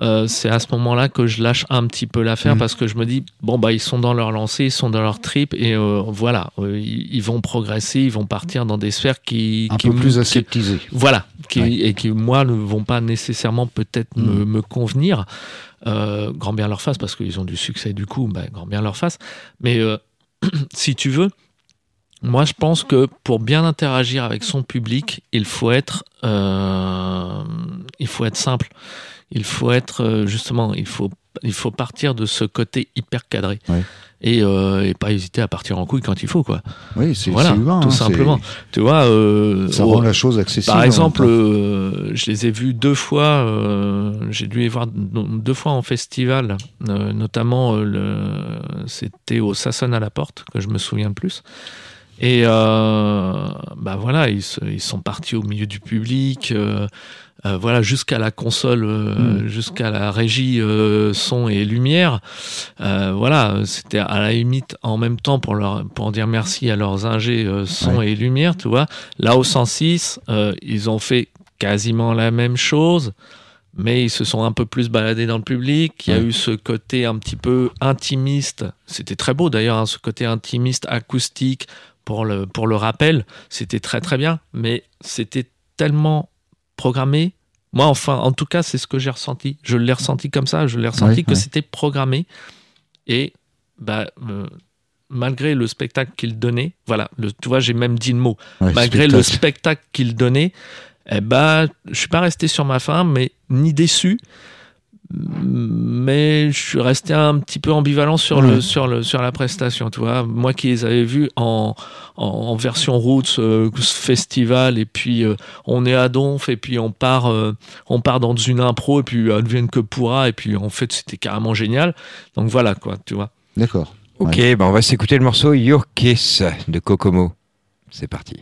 euh, c'est à ce moment-là que je lâche un petit peu l'affaire Mhm. parce que je me dis bon bah ils sont dans leur lancée, ils sont dans leur trip et euh, voilà, euh, ils, ils vont progresser, ils vont partir dans des sphères qui Un qui peu plus qui- aseptisé. voilà, qui, Ouais. et qui, moi, ne vont pas nécessairement peut-être me, me convenir. Grand bien leur face, parce qu'ils ont du succès du coup, ben, grand bien leur face. Mais si tu veux, moi, je pense que pour bien interagir avec son public, il faut être, euh, simple. Il faut être, euh, justement, il faut, partir de ce côté hyper cadré. Et, euh, et pas hésiter à partir en couille quand il faut, quoi. Oui, c'est Voilà, humain. tout hein, simplement. Tu vois, euh, Ça rend la chose accessible. par exemple, euh, je les ai vus deux fois. J'ai dû les voir deux fois en festival, notamment le, c'était au Sasson à la porte que je me souviens le plus. Et bah voilà, ils, ils sont partis au milieu du public, euh, voilà jusqu'à la console, euh, jusqu'à la régie euh, son et lumière. Voilà, c'était à la limite en même temps pour leur pour dire merci à leurs ingés son et lumière, tu vois. Là au 106, euh, ils ont fait quasiment la même chose, mais ils se sont un peu plus baladés dans le public. Il y a Ouais. eu ce côté un petit peu intimiste. C'était très beau d'ailleurs, hein, ce côté intimiste, acoustique pour le, pour le rappel. C'était très très bien, mais c'était tellement programmé. Moi, enfin, en tout cas, c'est ce que j'ai ressenti. Je l'ai ressenti comme ça. Je l'ai ressenti Ouais, que ouais. c'était programmé. Et bah, euh, malgré le spectacle qu'il donnait, voilà, le, tu vois, j'ai même dit le mot Ouais, malgré le spectacle. qu'il donnait, eh ben, je suis pas resté sur ma faim, mais ni déçu, mais je suis resté un petit peu ambivalent sur le Ouais. sur le sur la prestation, tu vois. Moi qui les avais vus en en, en version roots euh, festival et puis euh, on est à Donf et puis on part euh, on part dans une impro et puis advienne que pourra et puis en fait c'était carrément génial. Donc voilà quoi, tu vois. D'accord. Ok, bah on va s'écouter le morceau Your Kiss de Kokomo. C'est parti.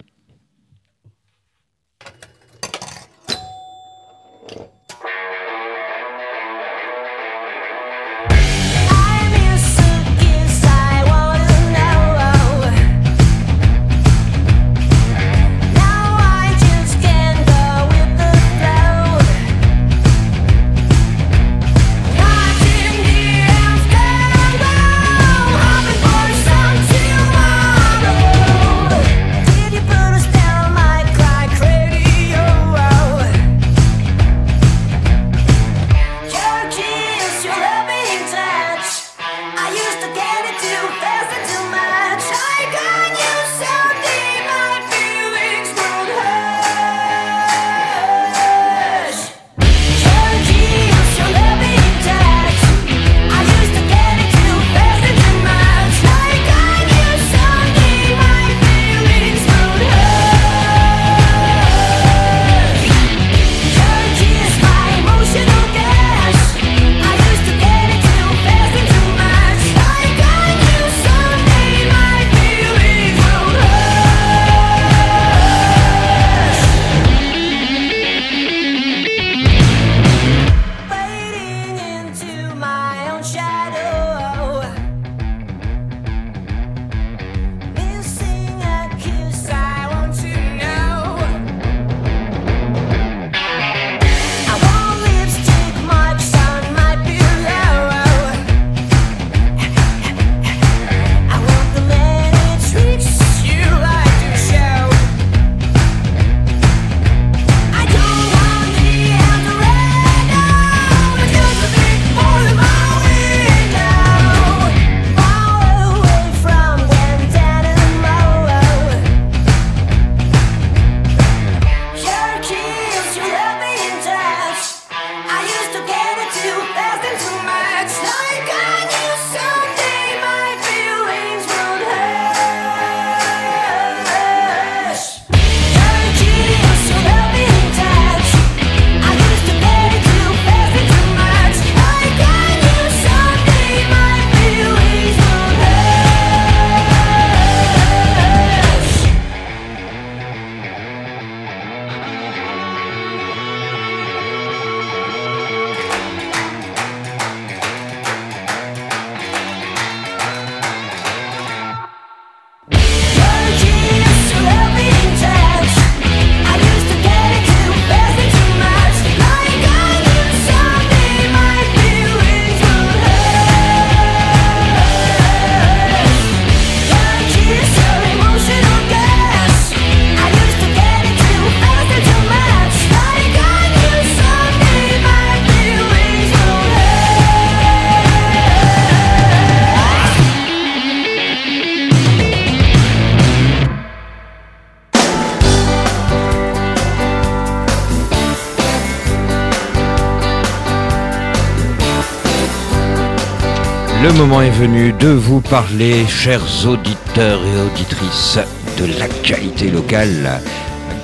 Venu de vous parler, chers auditeurs et auditrices, de l'actualité locale.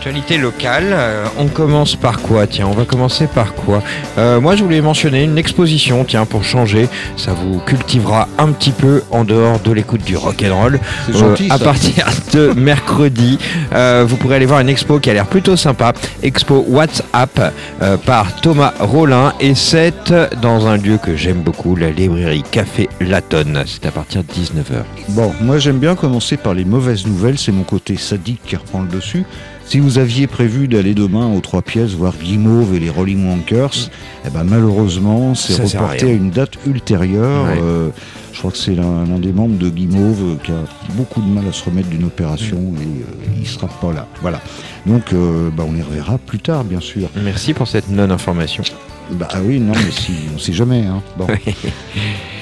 Actualité locale, euh, on commence par quoi? Tiens, on va commencer par quoi? Euh, Moi, je voulais mentionner une exposition, tiens, pour changer. Ça vous cultivera un petit peu en dehors de l'écoute du rock and roll. Gentil, à partir de mercredi, euh, vous pourrez aller voir une expo qui a l'air plutôt sympa. Expo WhatsApp euh, par Thomas Rollin et c'est dans un lieu que j'aime beaucoup, la librairie Café Latonne. C'est à partir de 19h. Bon, moi j'aime bien commencer par les mauvaises nouvelles, c'est mon côté sadique qui reprend le dessus. Si vous aviez prévu d'aller demain aux trois pièces voir Guimauve et les Rolling Wankers, eh ben malheureusement c'est à reporté à, une date ultérieure. Ouais. Euh, je crois que c'est l'un l'un des membres de Guimauve qui a beaucoup de mal à se remettre d'une opération et euh, il sera pas là. Voilà. Donc euh, bah, on les reverra plus tard bien sûr. Merci pour cette non-information. Bah ah oui, non mais si, on sait jamais. Hein. Bon.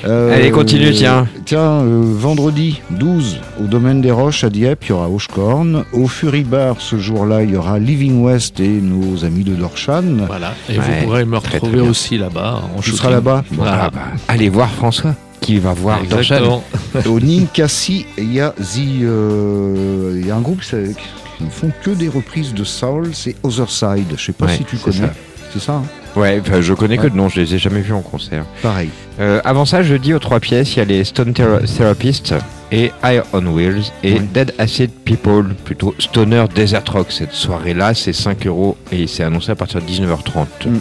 Euh, Allez, continue, tiens. Tiens, euh, vendredi 12, au domaine des Roches à Dieppe, il y aura Hochkorn. Au Fury Bar, ce jour-là, il y aura Living West et nos amis de Dorshan. Voilà. Et Ouais, vous pourrez me très, très retrouver aussi là-bas shooting. seras là-bas Bon. Voilà. Ah bah, allez voir François, qui va voir Dorshan. Exactement. Au Ninkasi, il y a The, euh, il y a un groupe qui ne font que des reprises de Soul, c'est Other Side. Je sais pas Ouais, si tu c'est connais. ça. C'est ça, hein? Ouais, enfin, je connais que de nom, je les ai jamais vus en concert. Pareil. Euh, avant ça, jeudi aux trois pièces, il y a les Stone Thera- Therapists et Eye on Wheels et. Dead Acid People, plutôt Stoner Desert Rock. Cette soirée-là, c'est 5 euros et c'est annoncé à partir de 19h30. Mm.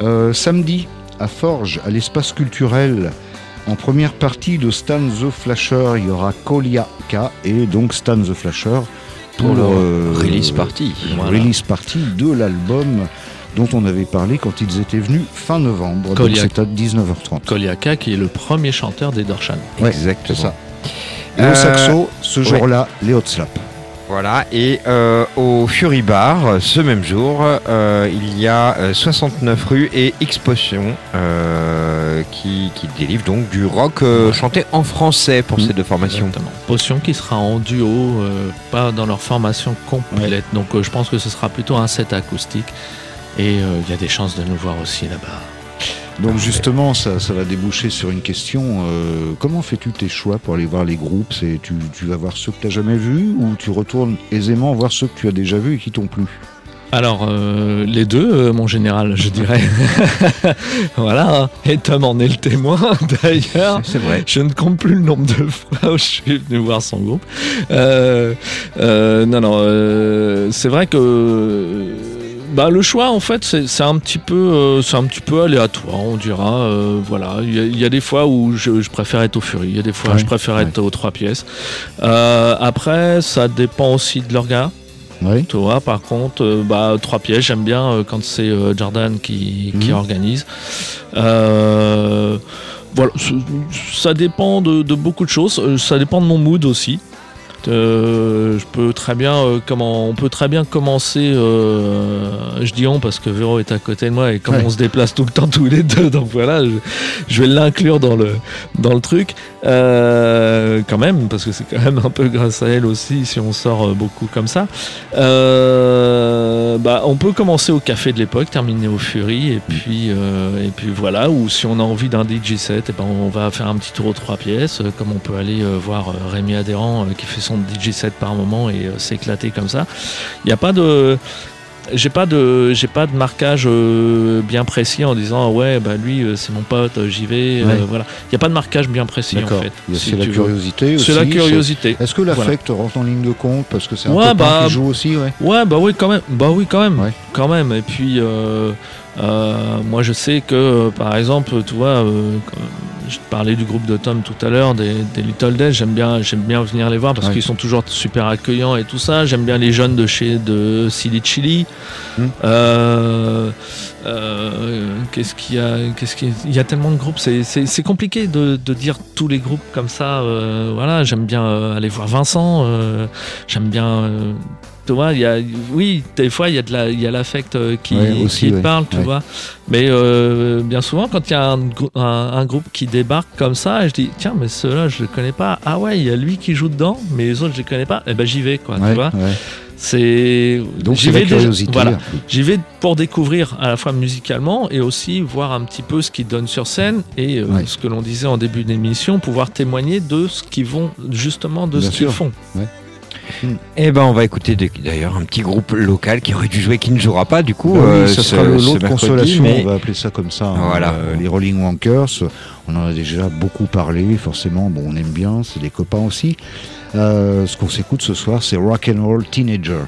Euh, samedi, à Forges, à l'espace culturel, en première partie de Stan the Flasher, il y aura Koliaka et donc Stan the Flasher pour Pour leur euh, Release party. Voilà. release party de l'album dont on avait parlé quand ils étaient venus fin novembre. Donc Koliak. c'est à 19h30. Koliaka qui est le premier chanteur des Dorshan. Ouais, Exactement. C'est ça. Et Euh, au saxo, ce ouais. jour-là, les hot slap. Voilà, et euh, au Fury Bar, euh, ce même jour, euh, il y a euh, 69 rues et X-Potion euh, qui, qui délivre donc du rock euh, chanté en français pour Mm. ces deux formations. Exactement. Potion qui sera en duo, euh, pas dans leur formation complète. Donc euh, je pense que ce sera plutôt un set acoustique. Et euh, il y a des chances de nous voir aussi là-bas. Donc justement, ça, ça va déboucher sur une question. euh, comment fais-tu tes choix pour aller voir les groupes? C'est tu, tu vas voir ceux que tu n'as jamais vus ou tu retournes aisément voir ceux que tu as déjà vus et qui t'ont plu? Alors, euh, les deux, euh, mon général, je dirais. voilà, et Tom en est le témoin, d'ailleurs. C'est vrai. Je ne compte plus le nombre de fois où je suis venu voir son groupe. Euh, euh, non, non, euh, c'est vrai que euh, bah, le choix, en fait, c'est un petit peu, euh, c'est un petit peu aléatoire, on dira. euh, voilà, il y, a- il y a des fois où je, je préfère être au Fury, il y a des fois où je préfère ouais. être aux trois pièces. Euh, après, ça dépend aussi de leur gars. Oui. Tu vois, par contre, bah, trois pièges, j'aime bien quand c'est Jordan qui, qui Mhm. organise. Voilà, ça dépend de, de beaucoup de choses. Ça dépend de mon mood aussi. Euh, je peux très bien euh, comment on peut très bien commencer euh, je dis on parce que Véro est à côté de moi et comme Ouais. on se déplace tout le temps tous les deux donc voilà je, je vais l'inclure dans le dans le truc euh, quand même parce que c'est quand même un peu grâce à elle aussi si on sort euh, beaucoup comme ça euh, bah, on peut commencer au café de l'époque, terminer au Fury, et puis, et puis voilà. Ou si on a envie d'un DJ set, et ben on va faire un petit tour aux trois pièces, comme on peut aller voir Rémi Adhérent qui fait son DJ set par moment et s'éclater comme ça. Il n'y a pas de. J'ai pas de j'ai pas de marquage euh, bien précis en disant ouais bah lui euh, c'est mon pote euh, j'y vais Ouais. voilà il y a pas de marquage bien précis en fait si C'est la veux. curiosité aussi. c'est la curiosité Est-ce que l'affect rentre en ligne de compte parce que c'est un Ouais, bah, qui joue aussi, ouais? Ouais, bah oui, quand même. Bah oui, quand même. Ouais. Quand même. Et puis, euh, moi, je sais que, par exemple, tu vois, euh, je parlais du groupe de Tom tout à l'heure, des, des Little Dead. J'aime bien, j'aime bien venir les voir parce Ouais. qu'ils sont toujours super accueillants et tout ça. J'aime bien les jeunes de chez de Silly Chili. Hmm. Euh, qu'est-ce qu'il y a Qu'est-ce qu'il y a? Il y a tellement de groupes. C'est, compliqué de, de dire tous les groupes comme ça. voilà, j'aime bien aller voir Vincent. j'aime bien. Tu vois, il y a, oui, des fois, il y a de la, il y a l'affect euh, qui, Ouais, aussi, qui ouais. parle, tu Ouais. vois. Mais euh, bien souvent, quand il y a un, un, un groupe qui débarque comme ça, je dis, tiens, mais ceux-là, je le connais pas. Ah ouais, il y a lui qui joue dedans, mais les autres, je les connais pas. Eh ben, j'y vais, quoi, tu vois. C'est Donc j'y vais déjà- curiosité. voilà. J'y vais pour découvrir à la fois musicalement et aussi voir un petit peu ce qu'ils donnent sur scène et euh, ce que l'on disait en début d'émission, pouvoir témoigner de ce qu'ils vont justement de Bien ce qu'ils font. Eh ben, on va écouter d'ailleurs un petit groupe local qui aurait dû jouer, qui ne jouera pas du coup. Ah oui, euh, ça ce- sera le ce lot de mercredi, consolation, mais- on va appeler ça comme ça. hein. Voilà. Euh, les Rolling Wankers, on en a déjà beaucoup parlé, forcément, bon, on aime bien, c'est des copains aussi. Euh, ce qu'on s'écoute ce soir, c'est Rock and Roll Teenager.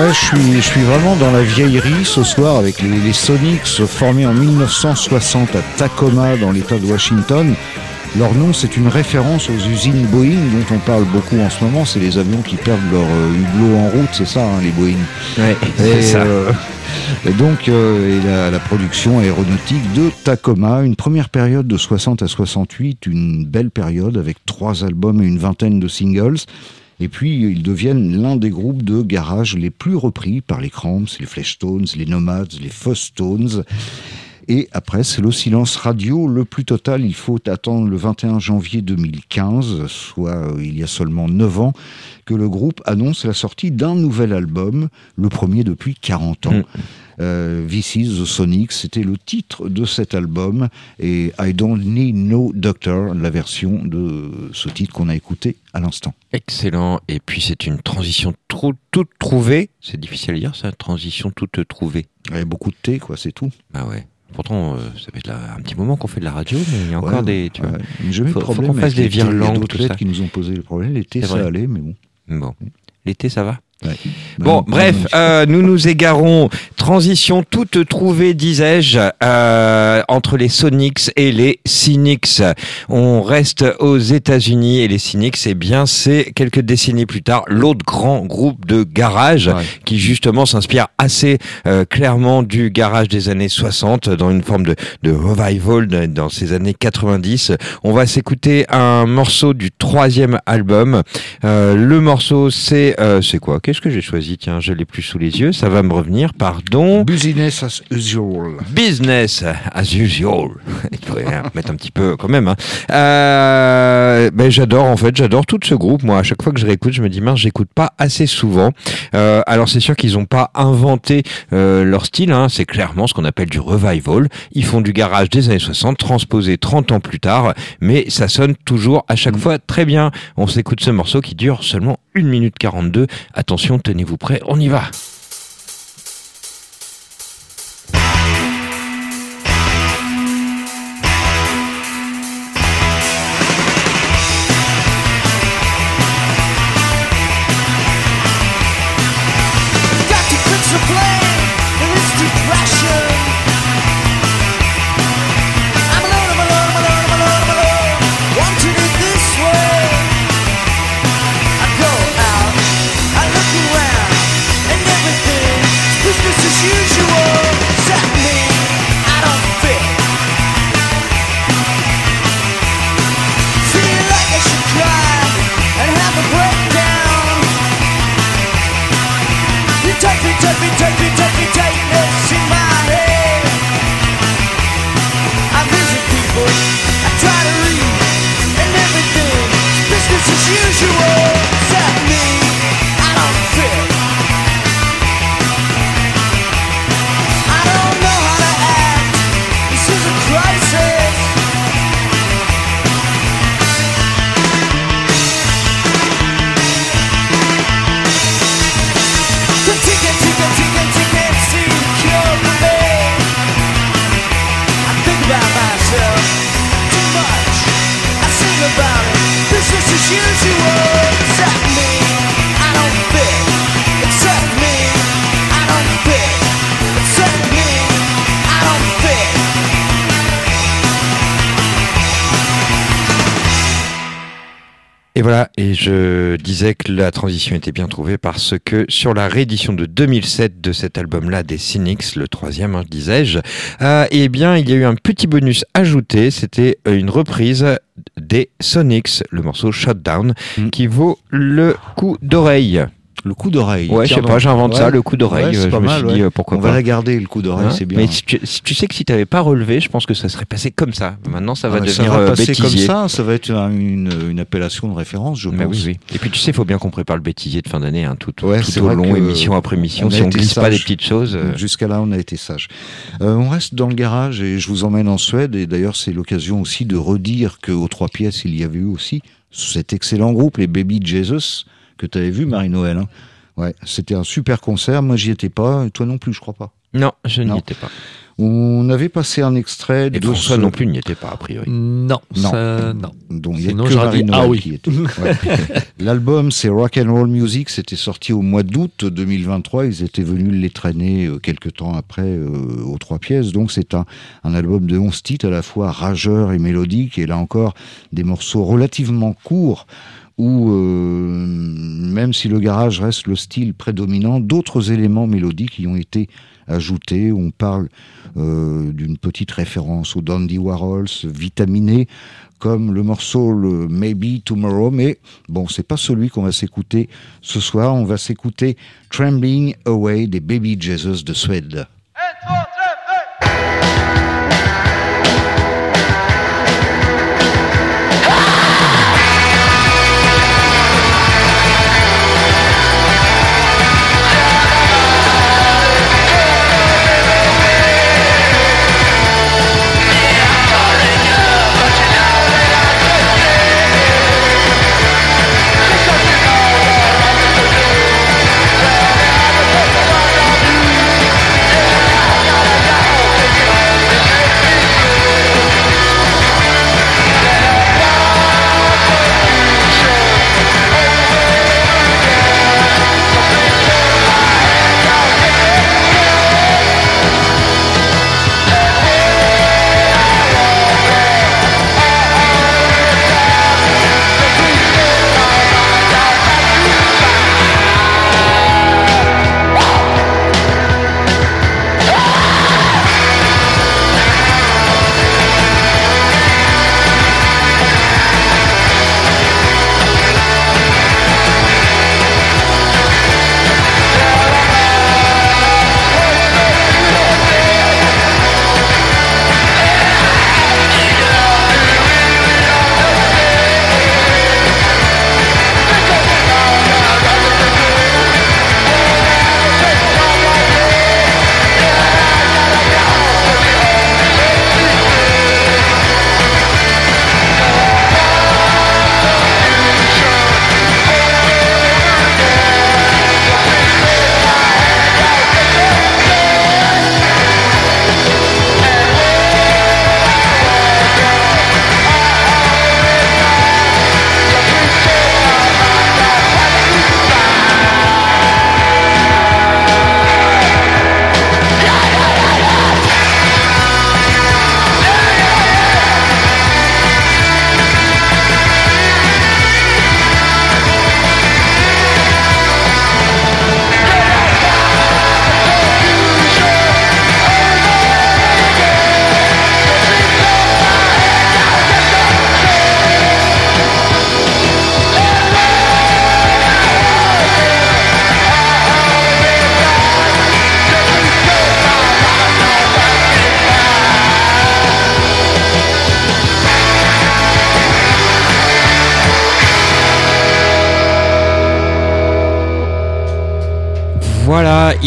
Ouais, je suis, je suis vraiment dans la vieillerie ce soir avec les, les Sonics formés en 1960 à Tacoma dans l'État de Washington. Leur nom, c'est une référence aux usines Boeing dont on parle beaucoup en ce moment. C'est les avions qui perdent leur euh, hublot en route, c'est ça, hein, les Boeing. Ouais, c'est ça. euh, et donc, euh, et la, la production aéronautique de Tacoma, une première période de 60 à 68, une belle période avec trois albums et une vingtaine de singles. Et puis, ils deviennent l'un des groupes de garage les plus repris par les Cramps, les Fleshtones, les Nomads, les Fuzz-Tones. Et après, c'est le silence radio le plus total. Il faut attendre le 21 janvier 2015, soit euh, il y a seulement 9 ans, que le groupe annonce la sortie d'un nouvel album, le premier depuis 40 ans. Mm. Euh, This is the Sonic, c'était le titre de cet album. Et I Don't Need No Doctor, la version de ce titre qu'on a écouté à l'instant. Excellent. Et puis c'est une transition trou- toute trouvée. C'est difficile à dire, ça, transition toute trouvée. Il y a beaucoup de thé, quoi, c'est tout. Ah ouais. Pourtant, euh, ça fait un petit moment qu'on fait de la radio, mais il y a encore Ouais, des. Tu vois. ouais. J'ai eu de Faut- faut problème qu'on fasse des tout ça. qui nous ont posé le problème. C'est ça vrai. allait, mais bon. Bon. L'été, ça va? Ouais. Bon, bref, euh, nous nous égarons. Transition toute trouvée, disais-je, euh, entre les Sonics et les Cynics. On reste aux États-Unis et les Cynics, eh bien, c'est quelques décennies plus tard l'autre grand groupe de garage Ouais. qui justement s'inspire assez euh, clairement du garage des années 60 dans une forme de, de revival de- dans ces années 90. On va s'écouter un morceau du troisième album. Euh, le morceau, c'est euh, c'est quoi? Qu'est-ce que j'ai choisi? Tiens, je l'ai plus sous les yeux. Ça va me revenir. Pardon. Business as usual. Business as usual. Il faudrait mettre un petit peu quand même. Hein. Euh, ben j'adore en fait, j'adore tout ce groupe. Moi, à chaque fois que je réécoute, je me dis mince, j'écoute pas assez souvent. Euh, alors c'est sûr qu'ils n'ont pas inventé euh, leur style. Hein. C'est clairement ce qu'on appelle du revival. Ils font du garage des années 60, transposé 30 ans plus tard, mais ça sonne toujours à chaque fois très bien. On s'écoute ce morceau qui dure seulement 1 minute 42. Attention, tenez-vous prêts, on y va. Et voilà, et je disais que la transition était bien trouvée parce que sur la réédition de 2007 de cet album-là des Cynics, le troisième, hein, disais-je, euh, eh bien, il y a eu un petit bonus ajouté, c'était euh, une reprise des Sonics, le morceau Shutdown, Mm. qui vaut le coup d'oreille. Le coup d'oreille. Ouais, je sais pas, j'invente ça, le coup d'oreille. Ouais, euh, pas je me mal, suis dit euh, pourquoi On pas. va la garder, le coup d'oreille, Hein c'est bien. Mais si tu, si tu sais que si tu n'avais pas relevé, je pense que ça serait passé comme ça. Maintenant, ça va Ah, devenir va euh, passer comme bêtisier. ça, ça va être un- une, une appellation de référence, je Mais pense. oui, oui. Et puis tu sais, il faut bien qu'on prépare le bêtisier de fin d'année, hein, tout, tout au long, émission après émission. on Si on glisse pas des petites choses. euh, Jusqu'à là, on a été sage. Euh, on reste dans le garage et je vous emmène en Suède. Et d'ailleurs, c'est l'occasion aussi de redire qu'aux trois pièces, il y avait eu aussi cet excellent groupe, les Baby Jesus, que tu avais vu, Marie-Noël. hein. Ouais, c'était un super concert. Moi, j'y étais pas. Et toi non plus, je crois pas. Non, je n'y étais pas. On avait passé un extrait Et de François ce- non plus n'y était pas, a priori. Non, Non. ça- non. Donc il y a Sinon, que Marie dit, Noël ah oui. qui était. Ouais. L'album c'est Rock and Roll Music, c'était sorti au mois d'août 2023. Ils étaient venus les traîner euh, quelques temps après euh, aux trois pièces. Donc c'est un, un album de 11 titres à la fois rageur et mélodique. Et là encore des morceaux relativement courts où euh, même si le garage reste le style prédominant, d'autres éléments mélodiques y ont été ajoutés. On parle euh, d'une petite référence aux Dandy Warhols, vitaminé, comme le morceau Maybe Tomorrow, mais bon, c'est pas celui qu'on va s'écouter ce soir. On va s'écouter Trembling Away des Baby Jesus de Suède.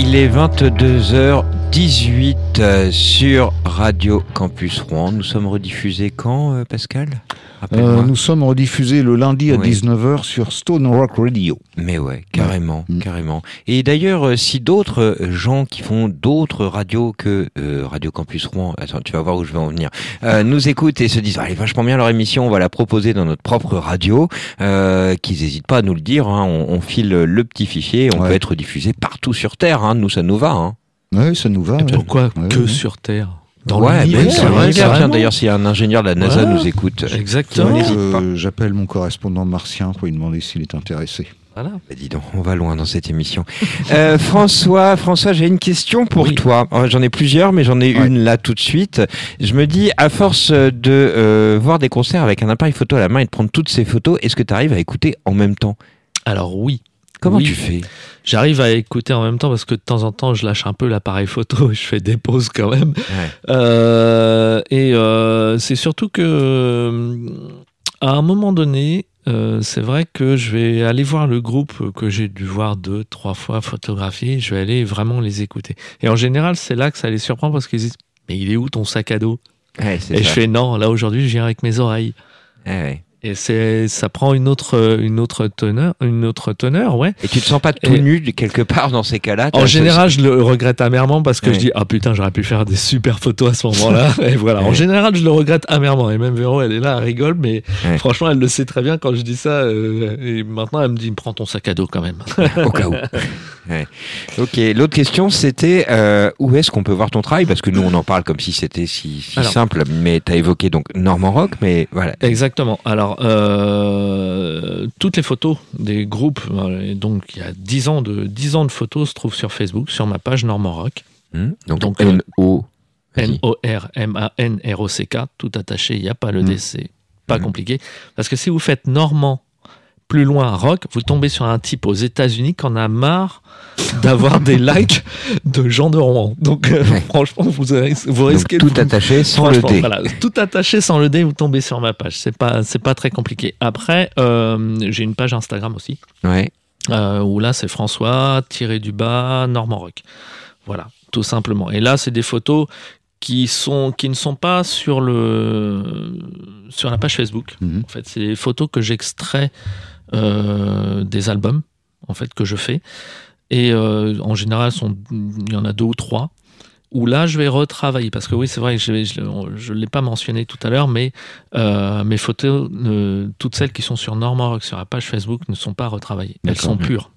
Il est 22h18 euh, sur Radio Campus Rouen. Nous sommes rediffusés quand, euh, Pascal? Euh, nous sommes rediffusés le lundi à Oui. 19h sur Stone Rock Radio. Mais ouais, carrément, Mm. carrément. Et d'ailleurs, euh, si d'autres euh, gens qui font d'autres radios que euh, Radio Campus Rouen, attends, tu vas voir où je vais en venir, euh, nous écoutent et se disent, ah, elle est vachement bien leur émission, on va la proposer dans notre propre radio, euh, qu'ils n'hésitent pas à nous le dire, hein, on, on file le petit fichier, on Ouais. peut être diffusé partout sur Terre, hein, nous ça nous va. Hein. Oui, ça nous va. ouais. Pourquoi Ouais, que ouais. sur Terre Dans ouais, l'univers, ben, c'est ouais, vrai, d'ailleurs, s'il y a un ingénieur de la NASA Voilà. nous écoute, Exactement. Ouais. Euh, J'appelle mon correspondant martien pour lui demander s'il est intéressé. Voilà. Bah, dis donc, on va loin dans cette émission. Euh, François, François, j'ai une question pour Oui. toi. Euh, J'en ai plusieurs, mais j'en ai Ouais. une là tout de suite. Je me dis, à force de euh, voir des concerts avec un appareil photo à la main et de prendre toutes ces photos, est-ce que tu arrives à écouter en même temps? Alors oui. Comment Oui. tu fais? J'arrive à écouter en même temps parce que de temps en temps, je lâche un peu l'appareil photo et je fais des pauses quand même. Euh, et c'est surtout que à un moment donné, euh, c'est vrai que je vais aller voir le groupe que j'ai dû voir deux, trois fois photographier. Je vais aller vraiment les écouter. Et en général, c'est là que ça les surprend parce qu'ils disent Mais il est où ton sac à dos? Ouais, Et ça. je fais Non, là aujourd'hui, je viens avec mes oreilles. Ouais, ouais. Et c'est, ça prend une autre, une autre teneur, une autre teneur, ouais. Et tu te sens pas tout Et- nu quelque part dans ces cas-là En général, je le regrette amèrement parce que je dis ah putain j'aurais pu faire des super photos à ce moment-là. et voilà. En général, je le regrette amèrement. Et même Véro, elle est là, elle rigole, mais franchement, elle le sait très bien quand je dis ça. euh, et maintenant, elle me dit prends ton sac à dos quand même. au cas où. Ouais. Ok, l'autre question c'était euh, où est-ce qu'on peut voir ton travail? Parce que nous on en parle comme si c'était si, si Alors. simple, mais tu as évoqué donc Norman Rock, mais voilà. Exactement. Alors, euh, toutes les photos des groupes, euh, donc il y a 10 ans, de, 10 ans de photos se trouvent sur Facebook, sur ma page Normand Rock. Hmm donc Donc, N-O. vas-y. N-O-R-M-A-N-R-O-C-K, tout attaché, il n'y a pas le Mm. D, c'est pas Mm. compliqué. Parce que si vous faites Normand plus loin rock, vous tombez sur un type aux États-Unis qui en a marre d'avoir des likes de gens de Rouen. Donc, euh, Ouais. franchement, vous, avez- vous risquez de tout attaché sans le Franchement, D. voilà, tout attaché sans le D, vous tombez sur ma page. C'est pas, c'est pas très compliqué. Après, euh, j'ai une page Instagram aussi, Ouais. euh, où là, c'est François, tiré du bas, Normand Rock. Voilà, tout simplement. Et là, c'est des photos qui, sont, qui ne sont pas sur, le, sur la page Facebook. Mhm. En fait, c'est des photos que j'extrais des albums, en fait, que je fais. Et euh, en général, sont- il y en a deux ou trois. Où là, je vais retravailler. Parce que oui, c'est vrai que je ne l'ai pas mentionné tout à l'heure, mais euh, mes photos, euh, toutes celles qui sont sur Norman Rock, sur la page Facebook, ne sont pas retravaillées. Elles sont pures.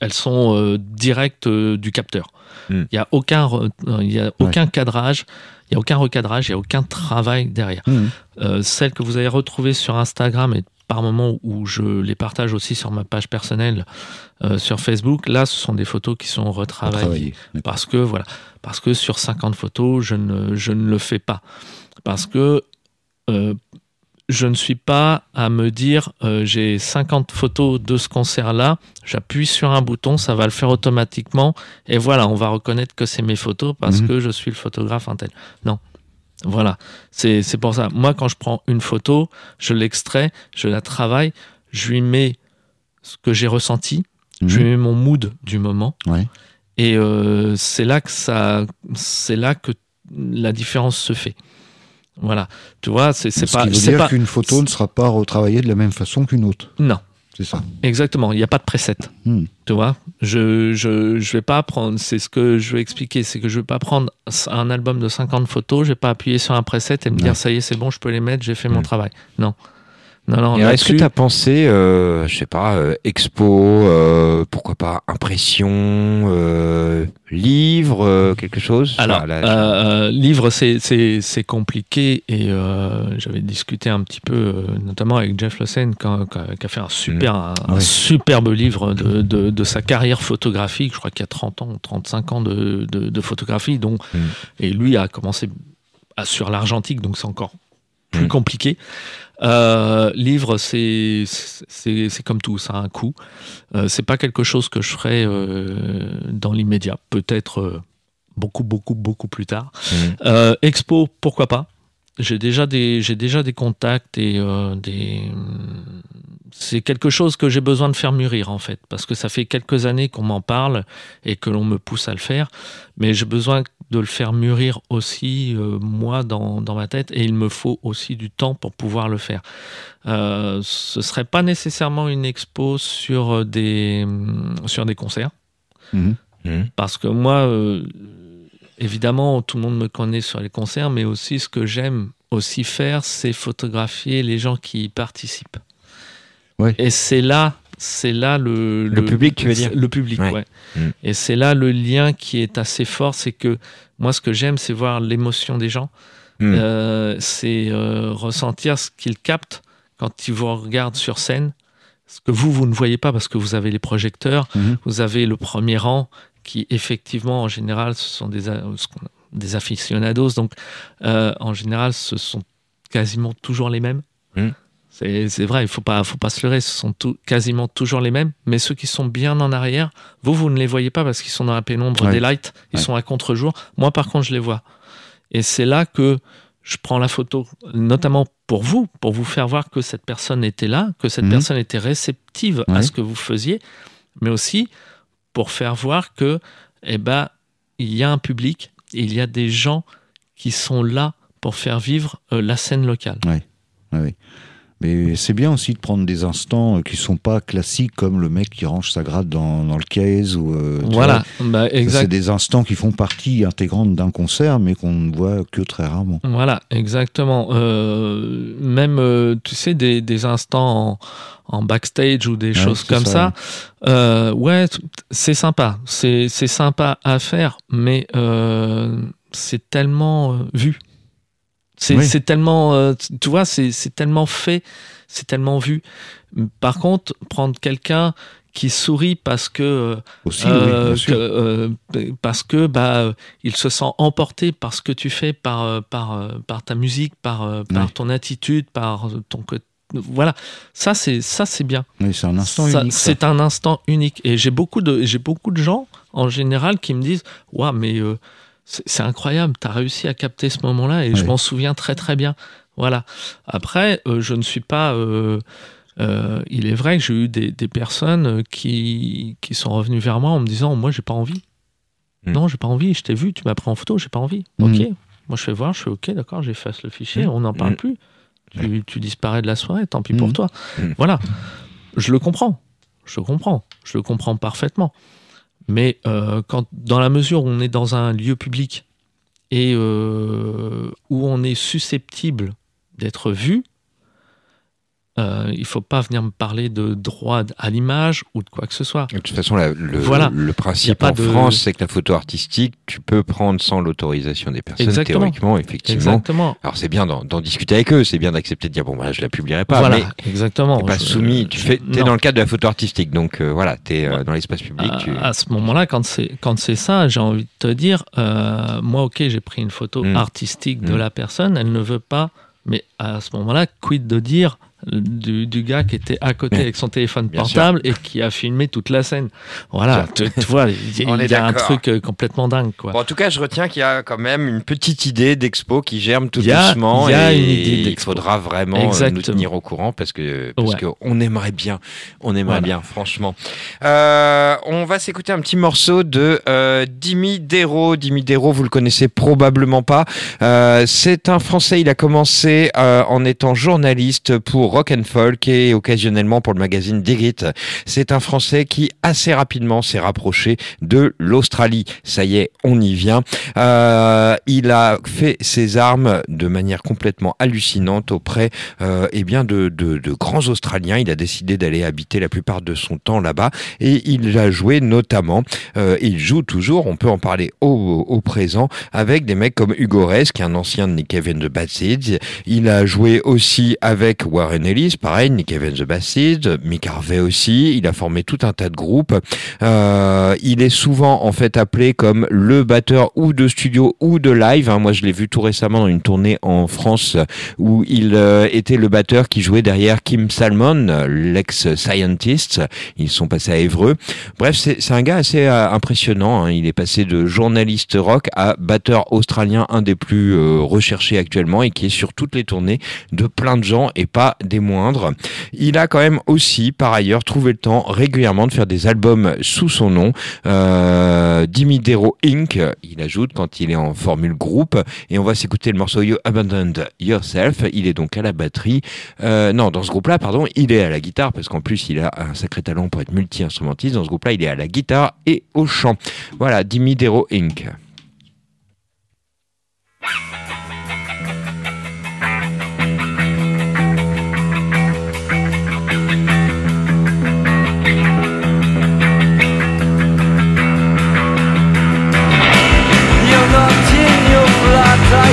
Elles sont euh, directes euh, du capteur. Il Mm. n'y a aucun, euh, il y a aucun cadrage, il n'y a aucun recadrage, il n'y a aucun travail derrière. Euh, celles que vous avez retrouvées sur Instagram et par moment où je les partage aussi sur ma page personnelle euh, sur Facebook, là, ce sont des photos qui sont retravaillées. Parce que, voilà, parce que sur 50 photos, je ne, je ne le fais pas. Parce que euh, je ne suis pas à me dire euh, j'ai 50 photos de ce concert-là, j'appuie sur un bouton, ça va le faire automatiquement, et voilà, on va reconnaître que c'est mes photos parce Mhm. que je suis le photographe un tel. Non. Voilà, c'est pour ça. Moi, quand je prends une photo, je l'extrais, je la travaille, je lui mets ce que j'ai ressenti, je lui Mhm. mets mon mood du moment, Ouais. et euh, c'est là que ça, c'est là que la différence se fait. Voilà, tu vois, c'est c'est Ce pas, qui veut dire pas, qu'une photo ne sera pas retravaillée de la même façon qu'une autre. non, C'est ça. exactement. Il n'y a pas de preset. Hmm. Tu vois, je, je, je vais pas prendre, c'est ce que je veux expliquer, c'est que je vais pas prendre un album de 50 photos, je vais pas appuyer sur un preset et me Ouais. dire ça y est, c'est bon, je peux les mettre, j'ai fait mon travail. Non. Non, non, Est-ce que tu as pensé, euh, je sais pas, euh, expo, euh, pourquoi pas impression, euh, livre, quelque chose? Alors, Enfin, là, livre, c'est compliqué et j'avais discuté un petit peu, notamment avec Jeff Lawson, qui a fait un super, un, un Ouais. superbe livre de, de, de sa carrière photographique. Je crois qu'il y a 30 ans, 35 ans de, de, photographie. Mm. et lui a commencé à- sur l'argentique, donc c'est encore plus Mm. compliqué. Euh, livre, c'est c'est c'est comme tout, ça a un coût. Euh, c'est pas quelque chose que je ferai euh, dans l'immédiat. Peut-être euh, beaucoup, beaucoup, beaucoup plus tard. Euh, expo, pourquoi pas J'ai déjà des j'ai déjà des contacts et euh, des c'est quelque chose que j'ai besoin de faire mûrir en fait parce que ça fait quelques années qu'on m'en parle et que l'on me pousse à le faire mais j'ai besoin de le faire mûrir aussi euh, moi dans, dans ma tête et il me faut aussi du temps pour pouvoir le faire euh, ce serait pas nécessairement une expo sur des sur des concerts Mhm. Mhm. parce que moi, euh, évidemment, tout le monde me connaît sur les concerts, mais aussi ce que j'aime aussi faire, c'est photographier les gens qui y participent. Ouais. Et c'est là, c'est là le, Le public, tu veux dire Le public, Ouais. ouais. Mm. Et c'est là le lien qui est assez fort, c'est que moi, ce que j'aime, c'est voir l'émotion des gens. Mm. Euh, c'est euh, ressentir ce qu'ils captent quand ils vous regardent sur scène. Ce que vous, vous ne voyez pas parce que vous avez les projecteurs, Mhm. vous avez le premier rang qui, effectivement, en général, ce sont des, qu'on- des aficionados. Donc, euh, en général, ce sont quasiment toujours les mêmes. Mm. C'est vrai, il faut pas, faut pas se leurrer, ce sont tout- quasiment toujours les mêmes. Mais ceux qui sont bien en arrière, vous, vous ne les voyez pas parce qu'ils sont dans la pénombre Ouais. des lights, ils Ouais. sont à contre-jour. Moi, par contre, je les vois. Et c'est là que je prends la photo, notamment pour vous, pour vous faire voir que cette personne était là, que cette Mhm. personne était réceptive à ce que vous faisiez, mais aussi pour faire voir que, eh ben, il y a un public, il y a des gens qui sont là pour faire vivre euh, la scène locale. Ouais, ouais. Mais c'est bien aussi de prendre des instants euh, qui sont pas classiques comme le mec qui range sa gratte dans, dans le case ou euh, Voilà, bah. C'est des instants qui font partie intégrante d'un concert mais qu'on ne voit que très rarement. Voilà, exactement. Euh, même, euh, tu sais, des, des instants en, en backstage ou des Ouais, choses comme ça, ça. ouais, c'est sympa. C'est sympa à faire, mais c'est tellement vu. C'est Oui. tellement, euh, tu vois, c'est tellement fait, c'est tellement vu. Par contre, prendre quelqu'un qui sourit parce que euh, Aussi, euh, oui, que, euh, parce que bah il se sent emporté par ce que tu fais, par par par ta musique, par par ton attitude, par ton côté. Voilà, ça c'est ça c'est bien. Oui, c'est un instant Ça, unique. C'est un instant unique. Et j'ai beaucoup de j'ai beaucoup de gens en général qui me disent waouh mais euh, c'est incroyable, t'as réussi à capter ce moment-là et je m'en souviens très très bien. Voilà. Après, euh, je ne suis pas. euh, euh, il est vrai que j'ai eu des, des personnes qui, qui sont revenues vers moi en me disant Moi, j'ai pas envie. Mm. Non, j'ai pas envie. Je t'ai vu, tu m'as pris en photo, j'ai pas envie. Mm. Ok. Moi, je fais voir, je fais Ok, d'accord, j'efface le fichier, Mm. on n'en parle Mm. plus. Tu, tu disparais de la soirée, tant pis pour toi. Voilà. Je le comprends. Je le comprends. Je le comprends parfaitement. Mais euh, quand, dans la mesure où on est dans un lieu public et euh, où on est susceptible d'être vu, euh, il faut pas venir me parler de droit à l'image ou de quoi que ce soit. De toute façon, la- le, Voilà. principe en de- France, c'est que la photo artistique, tu peux prendre sans l'autorisation des personnes, Exactement. théoriquement, effectivement. Exactement. Alors c'est bien d'en discuter avec eux, c'est bien d'accepter de dire bon bah je la publierai pas, voilà, mais exactement. pas Je- soumis. Tu fais, non. dans le cadre de la photo artistique, donc euh, voilà, t'es euh, Ouais. dans l'espace public. À, tu... à ce moment-là, quand c'est ça, j'ai envie de te dire, euh, moi, ok, j'ai pris une photo Mm. artistique de Mm. la personne, elle ne veut pas, mais à ce moment-là, quid de dire du, du gars qui était à côté avec son téléphone bien portable et qui a filmé toute la scène. Voilà, tu, tu vois, il y, a un truc euh, complètement dingue, quoi. Bon, en tout cas, je retiens qu'il y a quand même une petite idée d'expo qui germe tout a- doucement il y a et une idée il faudra vraiment euh, nous tenir au courant parce que parce Ouais. que on aimerait bien, on aimerait Voilà. bien, franchement. Euh, on va s'écouter un petit morceau de euh, Dimi Dero. Dimi Dero, vous le connaissez probablement pas. Euh, c'est un Français. Il a commencé en étant journaliste pour Rock and Folk et occasionnellement pour le magazine Digit. C'est un Français qui assez rapidement s'est rapproché de l'Australie. Ça y est, on y vient. Euh, il a fait ses armes de manière complètement hallucinante auprès euh, eh bien de, de, de grands Australiens. Il a décidé d'aller habiter la plupart de son temps là-bas et il a joué notamment, euh, il joue toujours, on peut en parler au, au présent, avec des mecs comme Hugo Rez, qui est un ancien de and the Bad Seeds. Il a joué aussi avec Warren Ellis, pareil, Nick and the Seeds, Mick Harvey aussi. Il a formé tout un tas de groupes. Euh, il est souvent en fait appelé comme le batteur ou de studio ou de live. hein. Moi, je l'ai vu tout récemment dans une tournée en France où il euh, était le batteur qui jouait derrière Kim Salmon, l'ex-scientist. Ils sont passés à Évreux. Bref, c'est un gars assez euh, impressionnant. hein. Il est passé de journaliste rock à batteur australien, un des plus recherchés actuellement et qui est sur toutes les tournées de plein de gens et pas des moindres. Il a quand même aussi, par ailleurs, trouvé le temps régulièrement de faire des albums sous son nom. Euh, Dimidero Inc. Il ajoute quand il est en formule groupe. Et on va s'écouter le morceau You Abandoned Yourself. Il est donc à la batterie. Euh, non, dans ce groupe-là, pardon, il est à la guitare parce qu'en plus, il a un sacré talent pour être multi-instrumentiste. Dans ce groupe-là, il est à la guitare et au chant. Voilà, Dimidero Inc.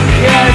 yeah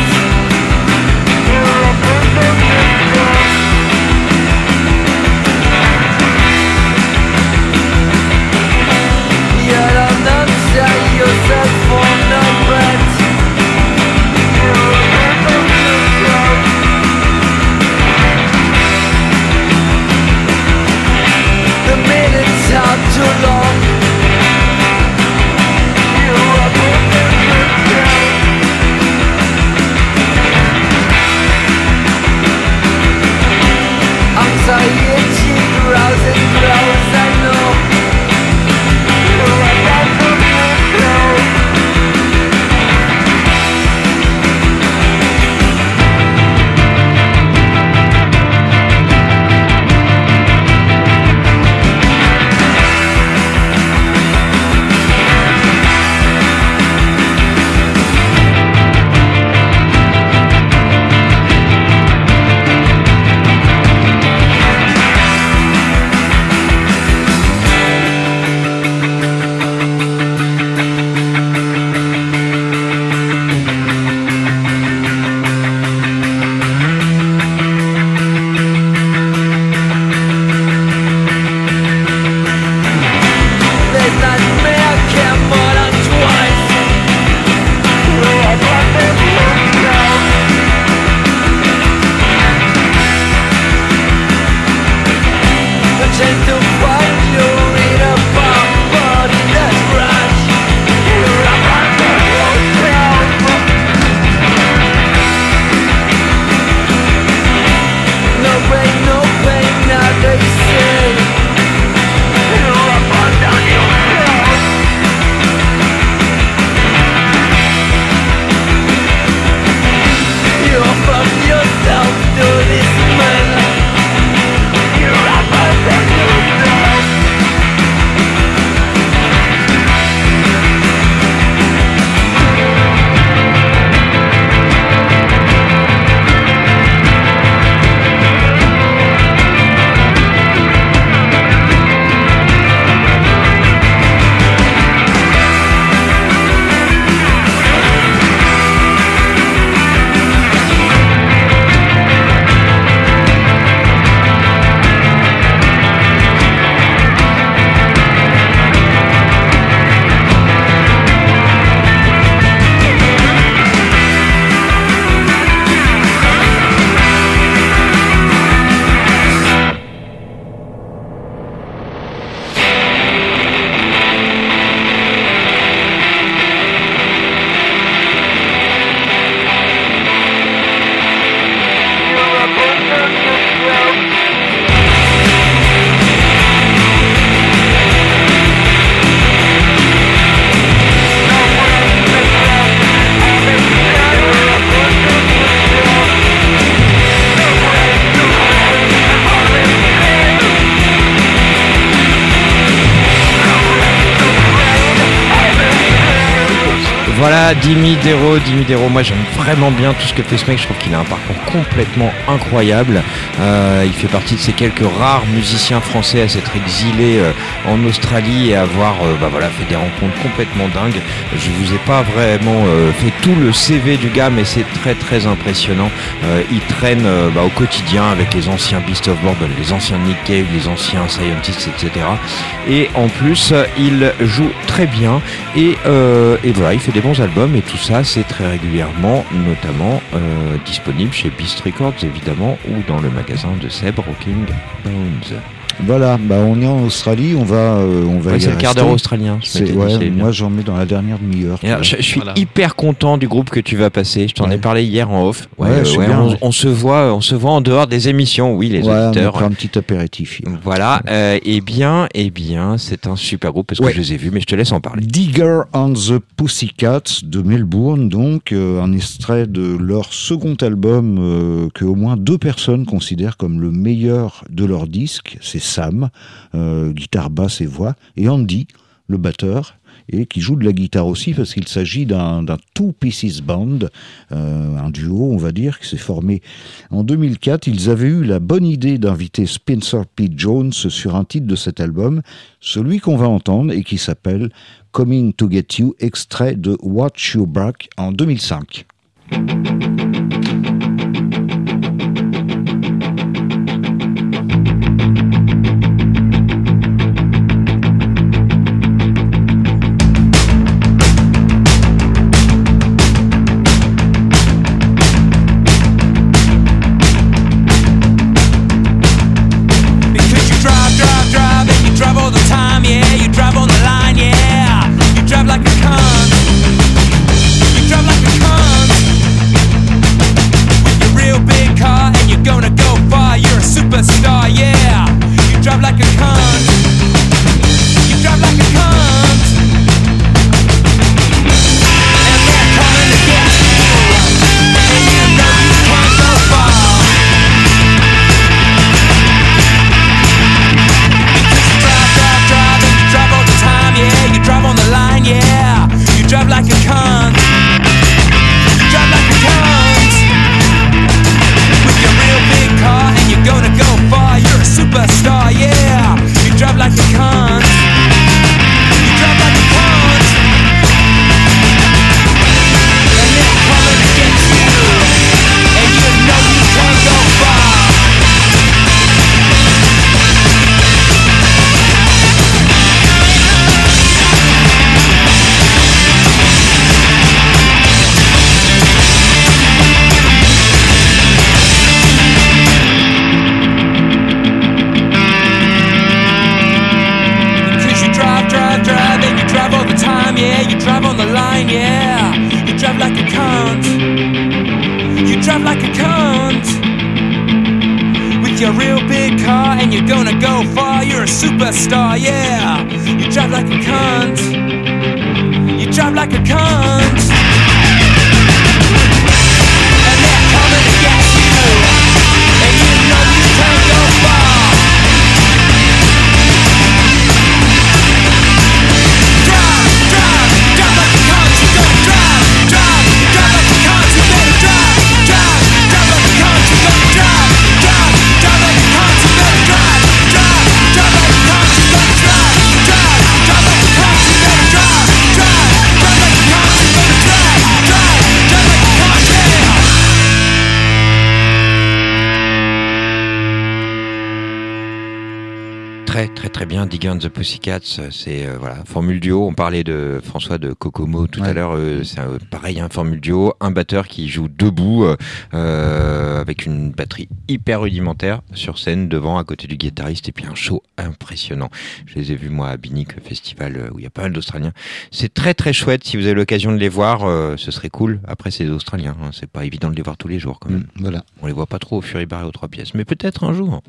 Dimidero, Dimidero. Moi, j'aime vraiment bien tout ce que fait ce mec. Je trouve qu'il a un parcours complètement incroyable. Euh, il fait partie de ces quelques rares musiciens français à s'être exilés euh, en Australie et avoir euh, bah voilà, fait des rencontres complètement dingues. Je vous ai pas vraiment fait tout le CV du gars, mais c'est très très impressionnant. Il traîne bah, au quotidien avec les anciens Beast of Bourbon, les anciens Nick Cave, les anciens Scientists, etc. Et en plus, il joue très bien et, et voilà, il fait des bons albums et tout ça, c'est très régulièrement, notamment euh, disponible chez Beast Records évidemment ou dans le magasin de Seb Rocking Bones. Voilà, bah on est en Australie, on va, euh, on va Ouais, c'est le quart d'heure australien. dit, ouais, moi j'en mets dans la dernière demi-heure. Et je, je suis Voilà. hyper content du groupe que tu vas passer. Je t'en ai parlé hier en off. Bien, on, ouais. on se voit, on se voit en dehors des émissions. Oui, les Ouais, on auditeurs. prend un petit apéritif. hier. Voilà. euh, eh bien, eh bien, c'est un super groupe parce que je les ai vus, mais je te laisse en parler. Digger and the Pussycats de Melbourne, donc euh, un extrait de leur second album euh, que au moins deux personnes considèrent comme le meilleur de leur disque. C'est Sam, euh, guitare basse et voix, et Andy, le batteur, et qui joue de la guitare aussi parce qu'il s'agit d'un two pieces band, euh, un duo on va dire qui s'est formé en 2004. Ils avaient eu la bonne idée d'inviter Spencer P. Jones sur un titre de cet album, celui qu'on va entendre et qui s'appelle Coming to Get You, extrait de Watch You Back en 2005. Bien, Digger and the Pussycats, c'est euh, voilà, formule duo. On parlait de François de Kokomo tout à l'heure, euh, c'est euh, pareil, un formule duo, un batteur qui joue debout euh, euh, avec une batterie hyper rudimentaire sur scène devant à côté du guitariste et puis un show impressionnant. Je les ai vus moi à Binic Festival euh, où il y a pas mal d'Australiens. C'est très très chouette si vous avez l'occasion de les voir, euh, ce serait cool. Après c'est des Australiens, hein, c'est pas évident de les voir tous les jours quand même. Voilà. On les voit pas trop au Fury Bar et aux trois pièces, mais peut-être un jour.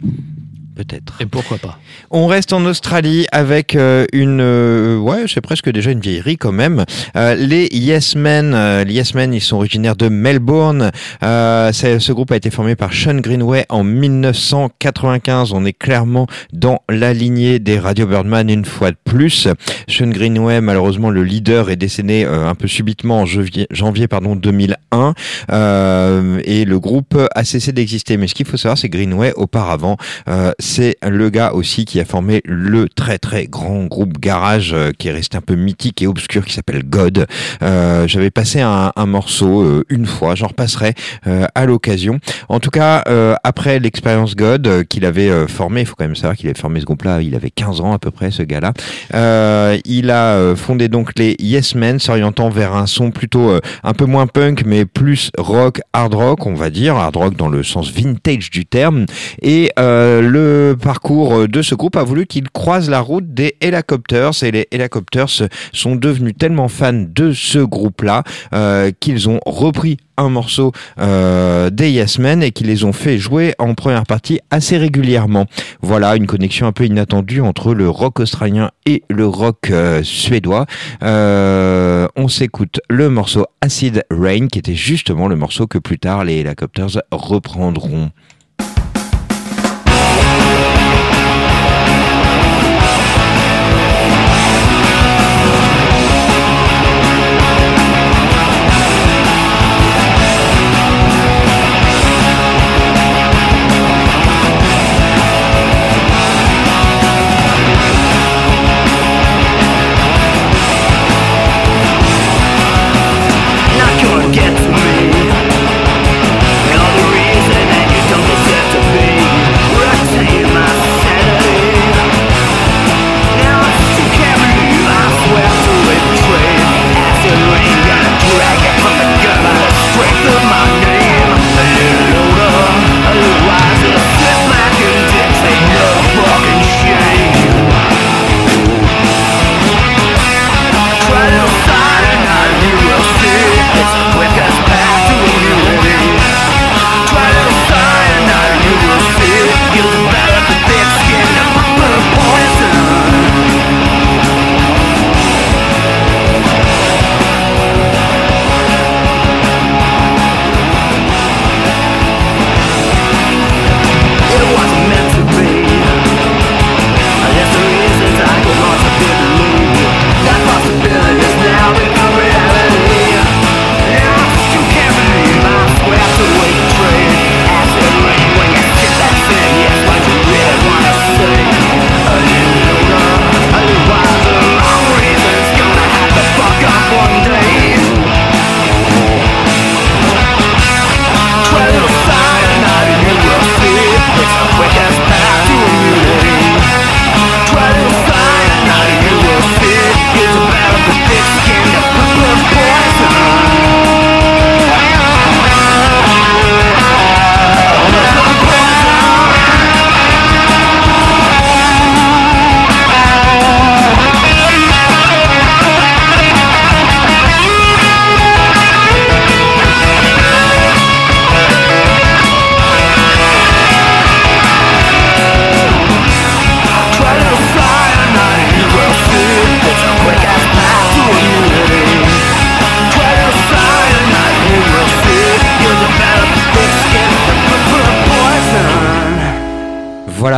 Peut-être. Et pourquoi pas On reste en Australie avec euh, une, euh, ouais, c'est presque déjà une vieillerie quand même. Euh, les Yes Men, les Yes Men, ils sont originaires de Melbourne. Ce groupe a été formé par Sean Greenway en 1995. On est clairement dans la lignée des Radio Birdman une fois de plus. Sean Greenway, malheureusement, le leader est décédé un peu subitement en janvier, janvier pardon 2001 euh, et le groupe a cessé d'exister. Mais ce qu'il faut savoir, c'est Greenway auparavant c'est le gars aussi qui a formé le très très grand groupe garage euh, qui est resté un peu mythique et obscur qui s'appelle God. Euh, J'avais passé un, morceau euh, une fois, j'en repasserai à l'occasion. En tout cas, après l'expérience God qu'il avait formé, il faut quand même savoir qu'il avait formé ce groupe-là, il avait 15 ans à peu près ce gars-là. Il a fondé donc les Yes Men, s'orientant vers un son plutôt un peu moins punk, mais plus rock, hard rock, on va dire, hard rock dans le sens vintage du terme. Et euh, le parcours de ce groupe a voulu qu'il croise la route des Helicopters. Et les Helicopters sont devenus tellement fans de ce groupe-là euh, qu'ils ont repris un morceau euh, des Yes Men et qui les ont fait jouer en première partie assez régulièrement. Voilà une connexion un peu inattendue entre le rock australien et le rock euh, suédois. Euh, on s'écoute le morceau Acid Rain qui était justement le morceau que plus tard les Helicopters reprendront. Get.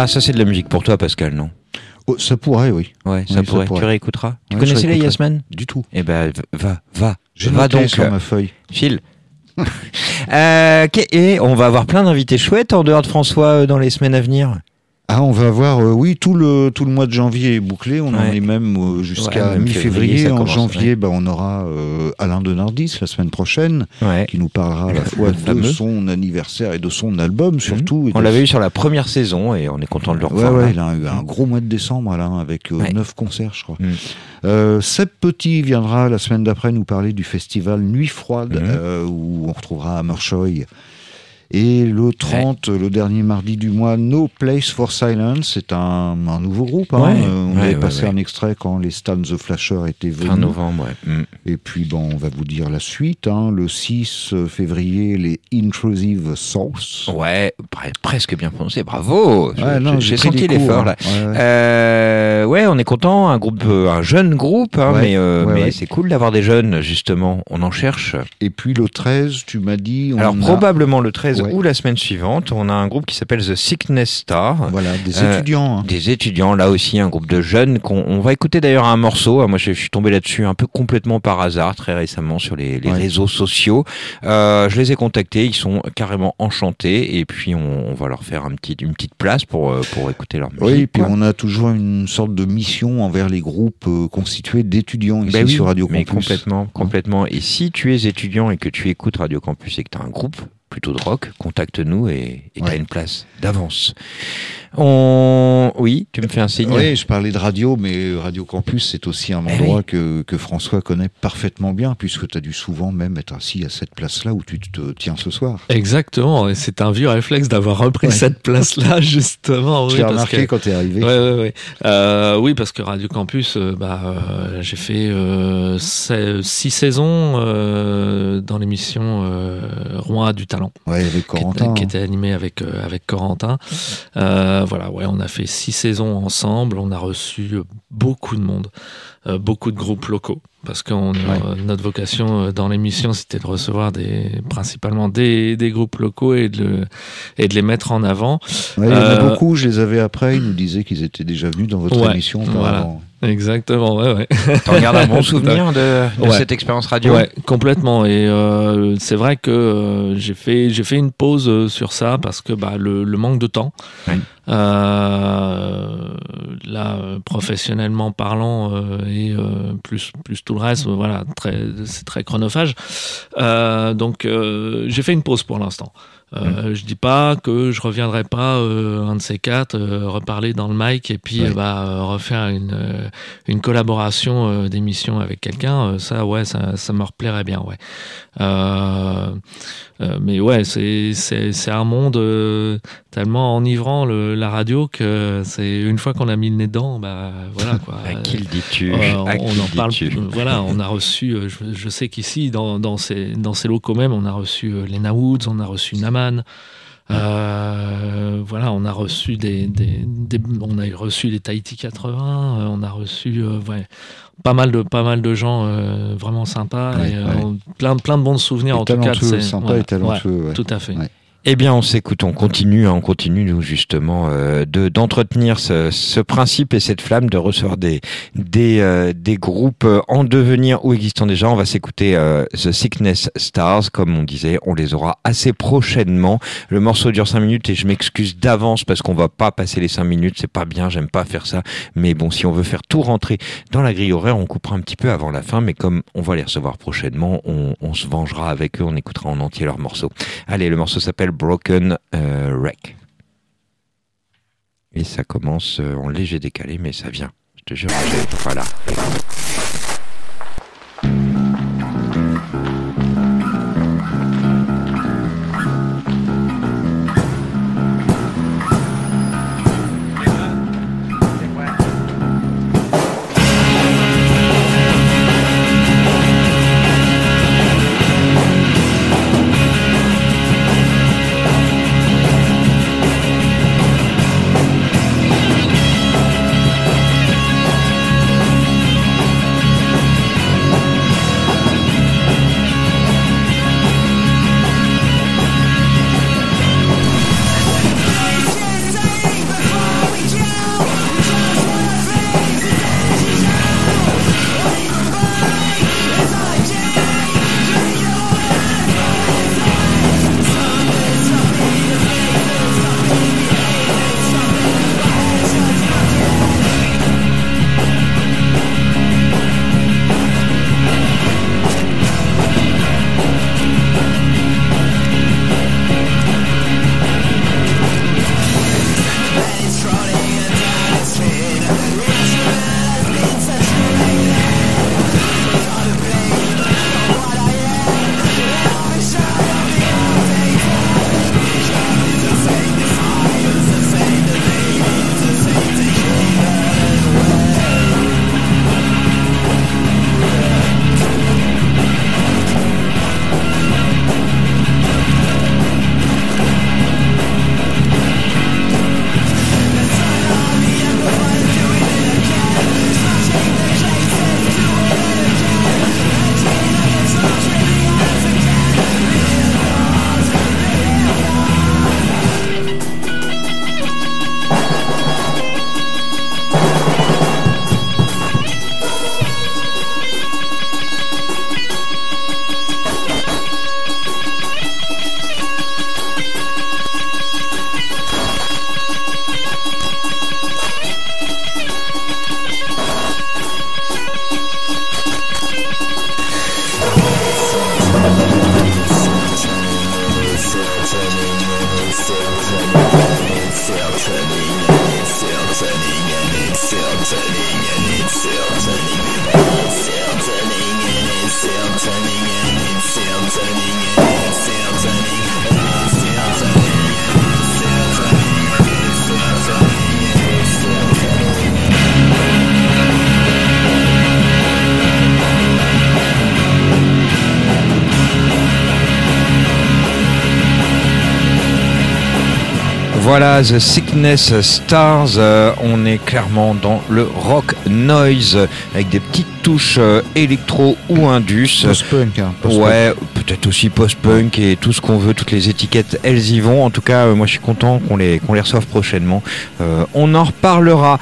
Ça c'est de la musique pour toi Pascal, non? Oh, ça pourrait, oui. Ouais, ça Oui, ça pourrait. Tu réécouteras? Tu Ouais, connaissais je les. Yes Men Du tout. Eh ben, va, va. J'ai va donc, sur euh, ma feuille. file. Euh, et on va avoir plein d'invités chouettes en dehors de François euh, dans les semaines à venir. Ah, on va avoir, euh, oui, tout le, tout le mois de janvier est bouclé. On en est même euh, jusqu'à Ouais, mi-février. En janvier, bah, on aura euh, Alain Denardis la semaine prochaine, qui nous parlera à la fois de son anniversaire et de son album, surtout. et On l'avait eu sur la première saison et on est content de le revoir. là. il a eu un gros mois de décembre, Alain, avec neuf concerts, je crois. Mm. Euh, Seb Petit viendra la semaine d'après nous parler du festival Nuit Froide, Mhm. où on retrouvera Hammershoy Et le 30, le dernier mardi du mois, No Place for Silence, c'est un, un nouveau groupe. hein. Ouais, Euh, on ouais, avait passé un extrait quand les Stan the Flasher étaient venus. Fin novembre, ouais. Mm. Et puis, bon, on va vous dire la suite. hein. Le 6 février, les Intrusive Source. Ouais, pre- presque bien prononcé, bravo. J'ai senti l'effort hein. là. Ouais, ouais. Euh, ouais, on est content, un groupe, euh, un jeune groupe, hein, mais, euh, c'est cool d'avoir des jeunes justement. On en cherche. Et puis le 13, tu m'as dit. on Alors a- probablement le 13 Ouais. ou la semaine suivante, on a un groupe qui s'appelle The Sickness Star. Voilà, des Euh, étudiants. hein. Des étudiants, là aussi un groupe de jeunes qu'on on va écouter d'ailleurs un morceau. Moi, je, je suis tombé là-dessus un peu complètement par hasard très récemment sur les, les Ouais. réseaux sociaux. Euh, je les ai contactés, ils sont carrément enchantés et puis on, on va leur faire un petit, une petite place pour euh, pour écouter leur musique. Oui, puis quoi. on a toujours une sorte de mission envers les groupes constitués d'étudiants ici Ben oui, sur Radio mais Campus. complètement, complètement. Et si tu es étudiant et que tu écoutes Radio Campus et que tu as un groupe plutôt de rock, contacte-nous et tu as Ouais. une place d'avance. On... Oui, tu me fais un signe. Oui, je parlais de radio, mais Radio Campus, c'est aussi un Eh endroit oui. que, que François connaît parfaitement bien, puisque tu as dû souvent même être assis à cette place-là où tu te tiens ce soir. Exactement, et c'est un vieux réflexe d'avoir repris Ouais. cette place-là, justement. je oui, parce remarqué que- quand tu es arrivé. Ouais, ouais, ouais. Euh, oui, parce que Radio Campus, euh, bah, euh, j'ai fait euh, six saisons euh, dans l'émission euh, a du talent, Ouais, avec qui, Corentin. qui était animée avec euh, avec Corentin. Euh, voilà, ouais, on a fait six saisons ensemble. On a reçu beaucoup de monde, euh, beaucoup de groupes locaux, parce que on- notre vocation euh, dans l'émission, c'était de recevoir des principalement des, des groupes locaux et de le- et de les mettre en avant. Ouais, il y en a Euh, beaucoup, je les avais après, ils nous disaient qu'ils étaient déjà venus dans votre Ouais, émission. voilà. Exactement, ouais, ouais. T'en gardes un bon souvenir de, de Ouais. cette expérience radio Ouais, complètement. Et euh, c'est vrai que euh, j'ai fait j'ai fait une pause sur ça parce que bah, le, le manque de temps. Ouais. Euh, là, euh, professionnellement parlant euh, et euh, plus plus tout le reste, euh, voilà, très c'est très chronophage. Donc j'ai fait une pause pour l'instant. Euh, Je dis pas que je reviendrai pas euh, un de ces quatre euh, reparler dans le mic et puis bah, refaire une euh, une collaboration d'émission avec quelqu'un. ça ouais ça ça me replairait bien ouais. Mais ouais c'est un monde tellement enivrant le, la radio que c'est une fois qu'on a mis le nez dedans bah voilà quoi. À qui le dis-tu? On, À on en le parle. Voilà, on a reçu. Je, je sais qu'ici, dans, dans, ces, dans ces locaux même, on a reçu Lena Woods, on a reçu Euh, voilà, on a reçu des, des, des- on a reçu les Tahiti 80. euh, on a reçu euh, ouais, pas mal de pas mal de gens vraiment sympas Ouais, et ouais. plein plein de bons souvenirs Et en tout cas. sympa voilà, et talentueux. ouais. Tout à fait. Eh bien, on s'écoute, on continue, hein, on continue nous justement euh, de d'entretenir ce, ce principe et cette flamme de recevoir des des euh, des groupes euh, en devenir ou existant déjà. On va s'écouter euh, The Sickness Stars, comme on disait, on les aura assez prochainement. Le morceau dure 5 minutes et je m'excuse d'avance parce qu'on va pas passer les 5 minutes, c'est pas bien, j'aime pas faire ça. Mais bon, si on veut faire tout rentrer dans la grille horaire, on coupera un petit peu avant la fin. Mais comme on va les recevoir prochainement, on, on se vengera avec eux, on écoutera en entier leur morceau. Allez, le morceau s'appelle Broken euh, Wreck. Et ça commence euh, en léger décalé, mais ça vient. Je te jure. j'ai- Voilà. Voilà, The Sickness Stars, euh, on est clairement dans le rock noise avec des petites touches euh, électro ou indus. Post-punk. hein. Ouais, peut-être aussi post-punk et tout ce qu'on veut, toutes les étiquettes, elles y vont. En tout cas, euh, moi je suis content qu'on les, qu'on les reçoive prochainement. On en reparlera.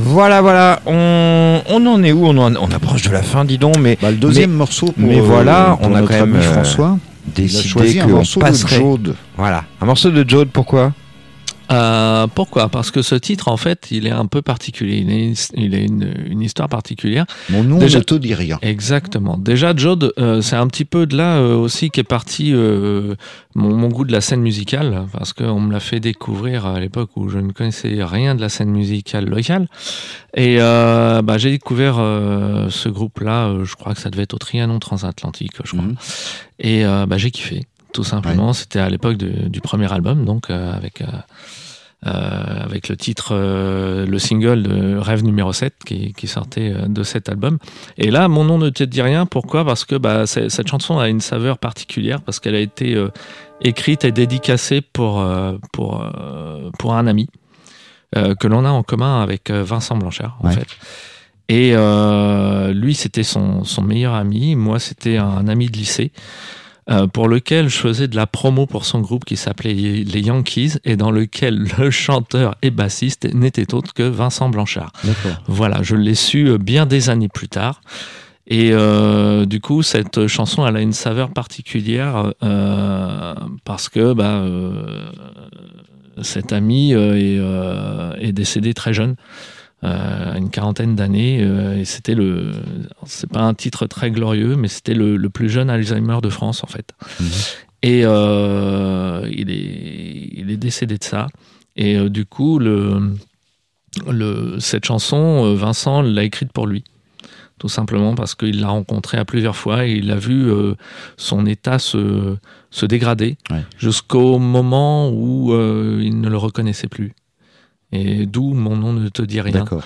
Voilà, voilà, on, on en est où? On, en- on approche de la fin, dis donc, mais Bah, le deuxième morceau pour, mais voilà, pour on a notre quand même, ami François. Décidé choisi un qu'on morceau passerait. de Jode. Voilà, un morceau de Jode, pourquoi? Euh, pourquoi? Parce que ce titre, en fait, il est un peu particulier. Il, est- il a une, une histoire particulière. Mon nom Déjà- ne te dit rien. Exactement. Déjà, Jode, euh, c'est un petit peu de là euh, aussi qu'est parti euh, mon, mon goût de la scène musicale, parce qu'on me l'a fait découvrir à l'époque où je ne connaissais rien de la scène musicale locale. Et euh, bah, j'ai découvert euh, ce groupe-là, euh, je crois que ça devait être au Trianon Transatlantique, je crois. Mhm. Et euh, bah, j'ai kiffé, tout simplement. C'était à l'époque du premier album, donc euh, avec, euh, euh, avec le titre, le single de Rêve numéro 7 qui, qui sortait de cet album. Et là, mon nom ne te dit rien. Pourquoi? Parce que bah, cette chanson a une saveur particulière, parce qu'elle a été écrite et dédicacée pour, pour, pour un ami que l'on a en commun avec Vincent Blanchard, en Ouais. fait. Et euh, lui, c'était son, son meilleur ami. Moi, c'était un ami de lycée. Euh, pour lequel je faisais de la promo pour son groupe qui s'appelait les Yankees et dans lequel le chanteur et bassiste n'était autre que Vincent Blanchard. D'accord. Voilà, je l'ai su euh, bien des années plus tard. Et euh, du coup, cette chanson, elle a une saveur particulière euh, parce que bah, euh, cet ami est, est décédé très jeune, une quarantaine d'années. euh, et c'était le, c'est pas un titre très glorieux, mais c'était le, le plus jeune Alzheimer de France en fait. Mhm. Et euh, il est, il est décédé de ça. Et euh, du coup, le, le, cette chanson, euh, Vincent l'a écrite pour lui. Tout simplement parce qu'il l'a rencontré à plusieurs fois et il a vu euh, son état se, se dégrader Ouais. jusqu'au moment où euh, il ne le reconnaissait plus. Et d'où mon nom ne te dit rien. D'accord.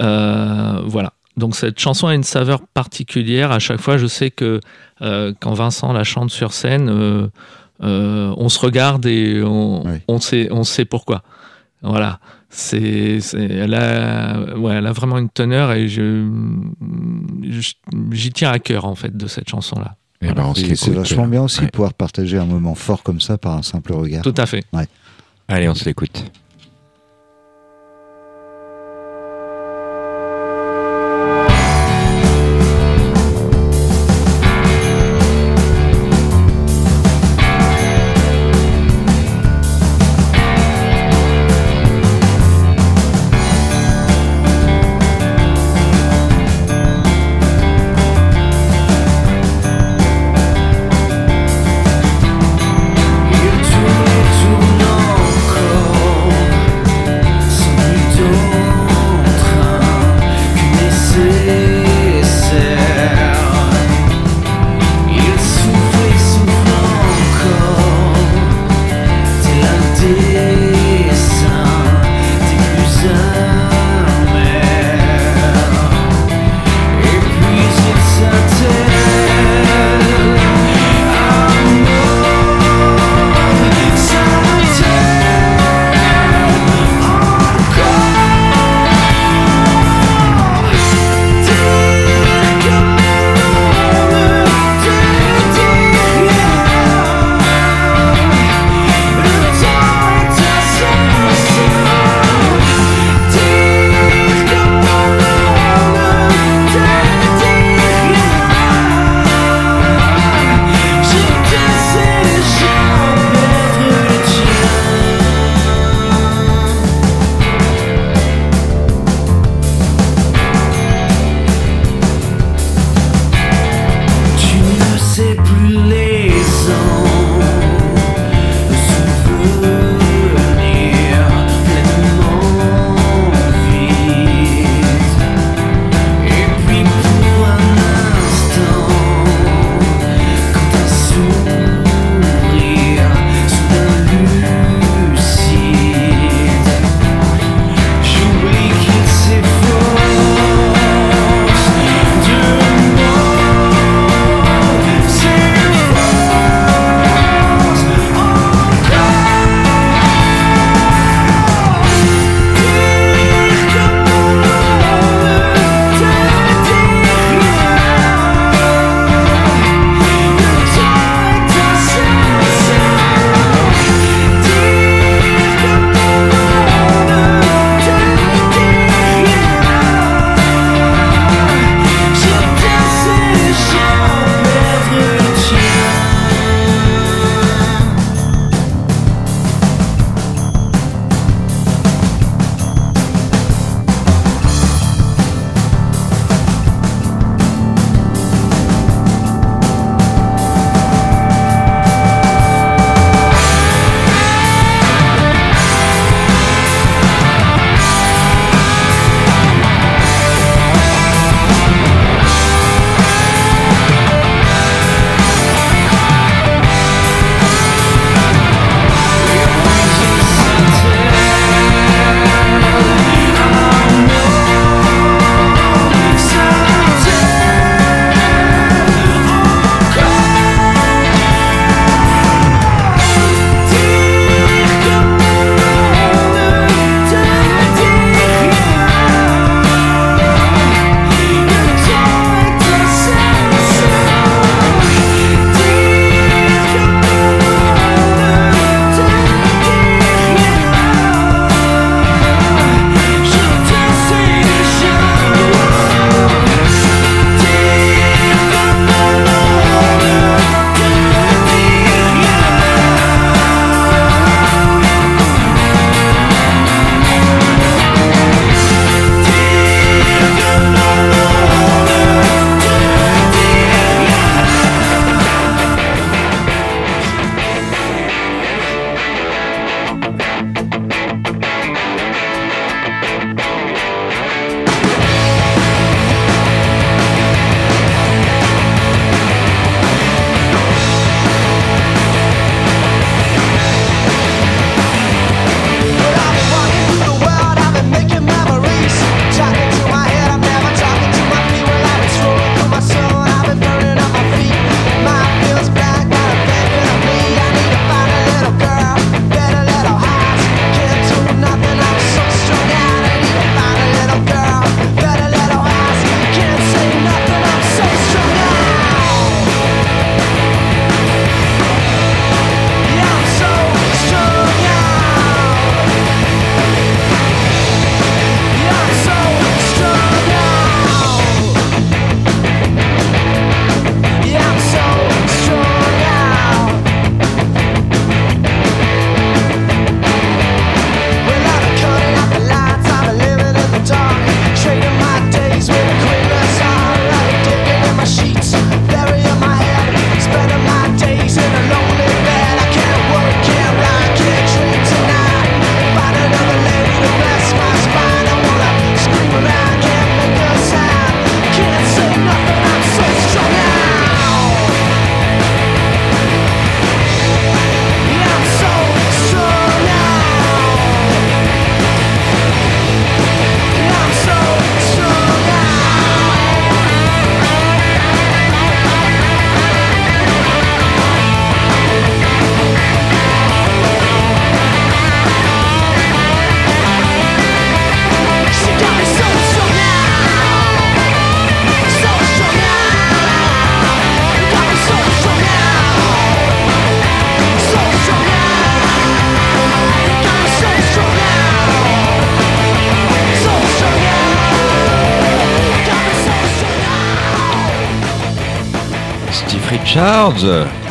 Euh, voilà. Donc cette chanson a une saveur particulière. À chaque fois, je sais que euh, quand Vincent la chante sur scène, euh, euh, on se regarde et on, Oui. on sait, on sait pourquoi. Voilà. C'est, c'est- elle, a, ouais, elle a vraiment une teneur et je, je- j'y tiens à cœur en fait de cette chanson-là. Eh ben, Et l'écoute. C'est vachement bien aussi Ouais. pouvoir partager un moment fort comme ça par un simple regard. Tout à fait. Allez, on se l'écoute.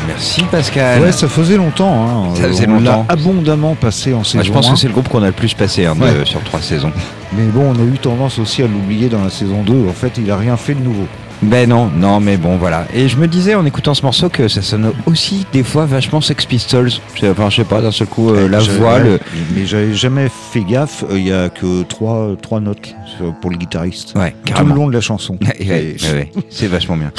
Merci Pascal. Ouais, ça faisait longtemps. hein. Ça faisait on l'a longtemps. abondamment passé en saison Moi, je pense 1, que c'est le groupe qu'on a le plus passé hein, de- Ouais. sur trois saisons. Mais bon, on a eu tendance aussi à l'oublier dans la saison 2. En fait, il a rien fait de nouveau. Ben non, non, mais bon, voilà. Et je me disais en écoutant ce morceau que ça sonne aussi des fois vachement Sex Pistols. Enfin, je sais pas, d'un seul coup, euh, la J'avais- voix, le. Mais j'avais jamais fait gaffe. euh, Il y a que trois, trois notes pour le guitariste. Ouais, Tout le long de la chanson. Ouais, ouais, ouais, c'est vachement bien.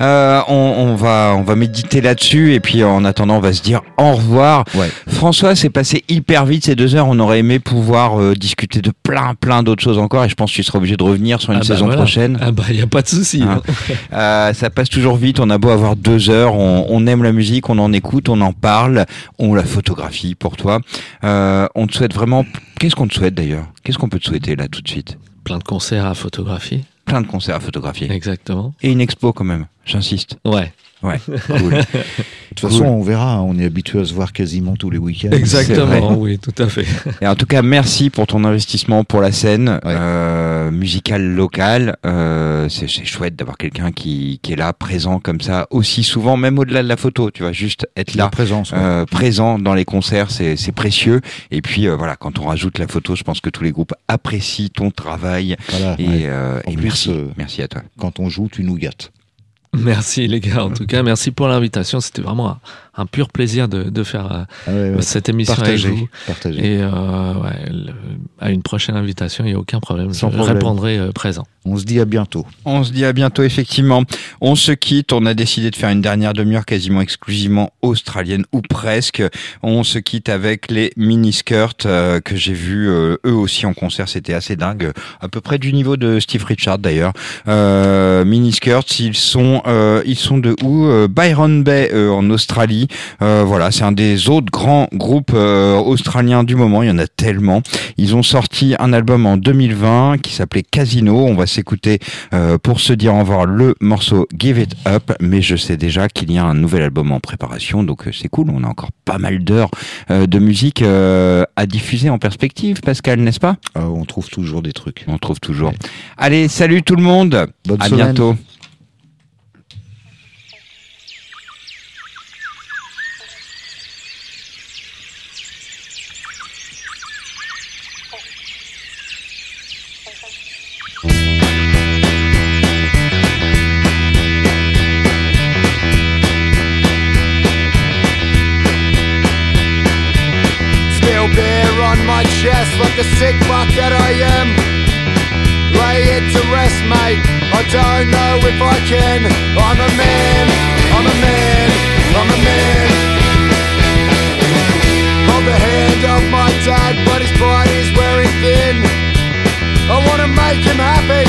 Euh, on, on va, on va méditer là-dessus et puis en attendant, on va se dire au revoir. Ouais. François, c'est passé hyper vite ces deux heures. On aurait aimé pouvoir euh, discuter de plein, plein d'autres choses encore et je pense que tu seras obligé de revenir sur une Ah bah saison voilà. prochaine. Ah bah, il n'y a pas de souci. Hein. hein. Euh, ça passe toujours vite. On a beau avoir deux heures, on, on aime la musique, on en écoute, on en parle, on la photographie pour toi. Euh, on te souhaite vraiment. Qu'est-ce qu'on te souhaite d'ailleurs? Qu'est-ce qu'on peut te souhaiter là tout de suite? Plein de concerts à photographier. Plein de concerts à photographier Exactement. et une expo quand même. J'insiste. Ouais. Ouais, cool. De toute façon, on verra. On est habitué à se voir quasiment tous les week-ends. Exactement, oui, tout à fait. Et en tout cas, merci pour ton investissement pour la scène Ouais. euh, musicale locale. Euh, c'est c'est chouette d'avoir quelqu'un qui, qui est là, présent comme ça, aussi souvent, même au-delà de la photo. Tu vois, juste être là, présence. ouais. euh, présent dans les concerts, c'est c'est précieux. Et puis euh, voilà, quand on rajoute la photo, je pense que tous les groupes apprécient ton travail. Voilà, Et, ouais. euh, et plus, merci, euh, merci à toi. Quand on joue, tu nous gâtes. Merci les gars, en tout cas, merci pour l'invitation. C'était vraiment un, un pur plaisir de, de faire euh, Ah ouais, ouais. cette émission avec vous. Et euh, ouais, le- à une prochaine invitation, il n'y a aucun problème. Sans Je problème. répondrai euh, présent. On se dit à bientôt. On se dit à bientôt, effectivement. On se quitte. On a décidé de faire une dernière demi-heure quasiment exclusivement australienne ou presque. On se quitte avec les mini-skirts euh, que j'ai vus euh, eux aussi en concert. C'était assez dingue. À peu près du niveau de Steve Richard d'ailleurs. Euh, mini-skirts, ils sont, euh, ils sont de où Euh, Byron Bay euh, en Australie. Euh, voilà, c'est un des autres grands groupes euh, australiens du moment. Il y en a tellement. Ils ont sorti un album en 2020 qui s'appelait Casino. On va s'écouter euh, pour se dire au revoir le morceau Give It Up, mais je sais déjà qu'il y a un nouvel album en préparation, donc euh, c'est cool. On a encore pas mal d'heures euh, de musique euh, à diffuser en perspective, Pascal, n'est-ce pas? Ah, on trouve toujours des trucs. On trouve toujours. Allez, salut tout le monde. Bonne à semaine. bientôt. the sick fuck that I am. Lay it to rest, mate. I don't know if I can. I'm a man, I'm a man, I'm a man. Hold the hand of my dad, but his pride is wearing thin. I wanna make him happy,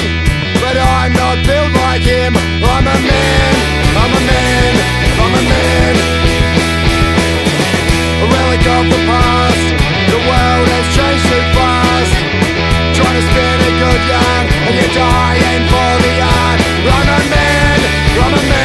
but I'm not built like him. I'm a man, I'm a man, I'm a man. A relic of the past. It's been a good yarn, and you're dying for the yarn. Run on, man, run on, man.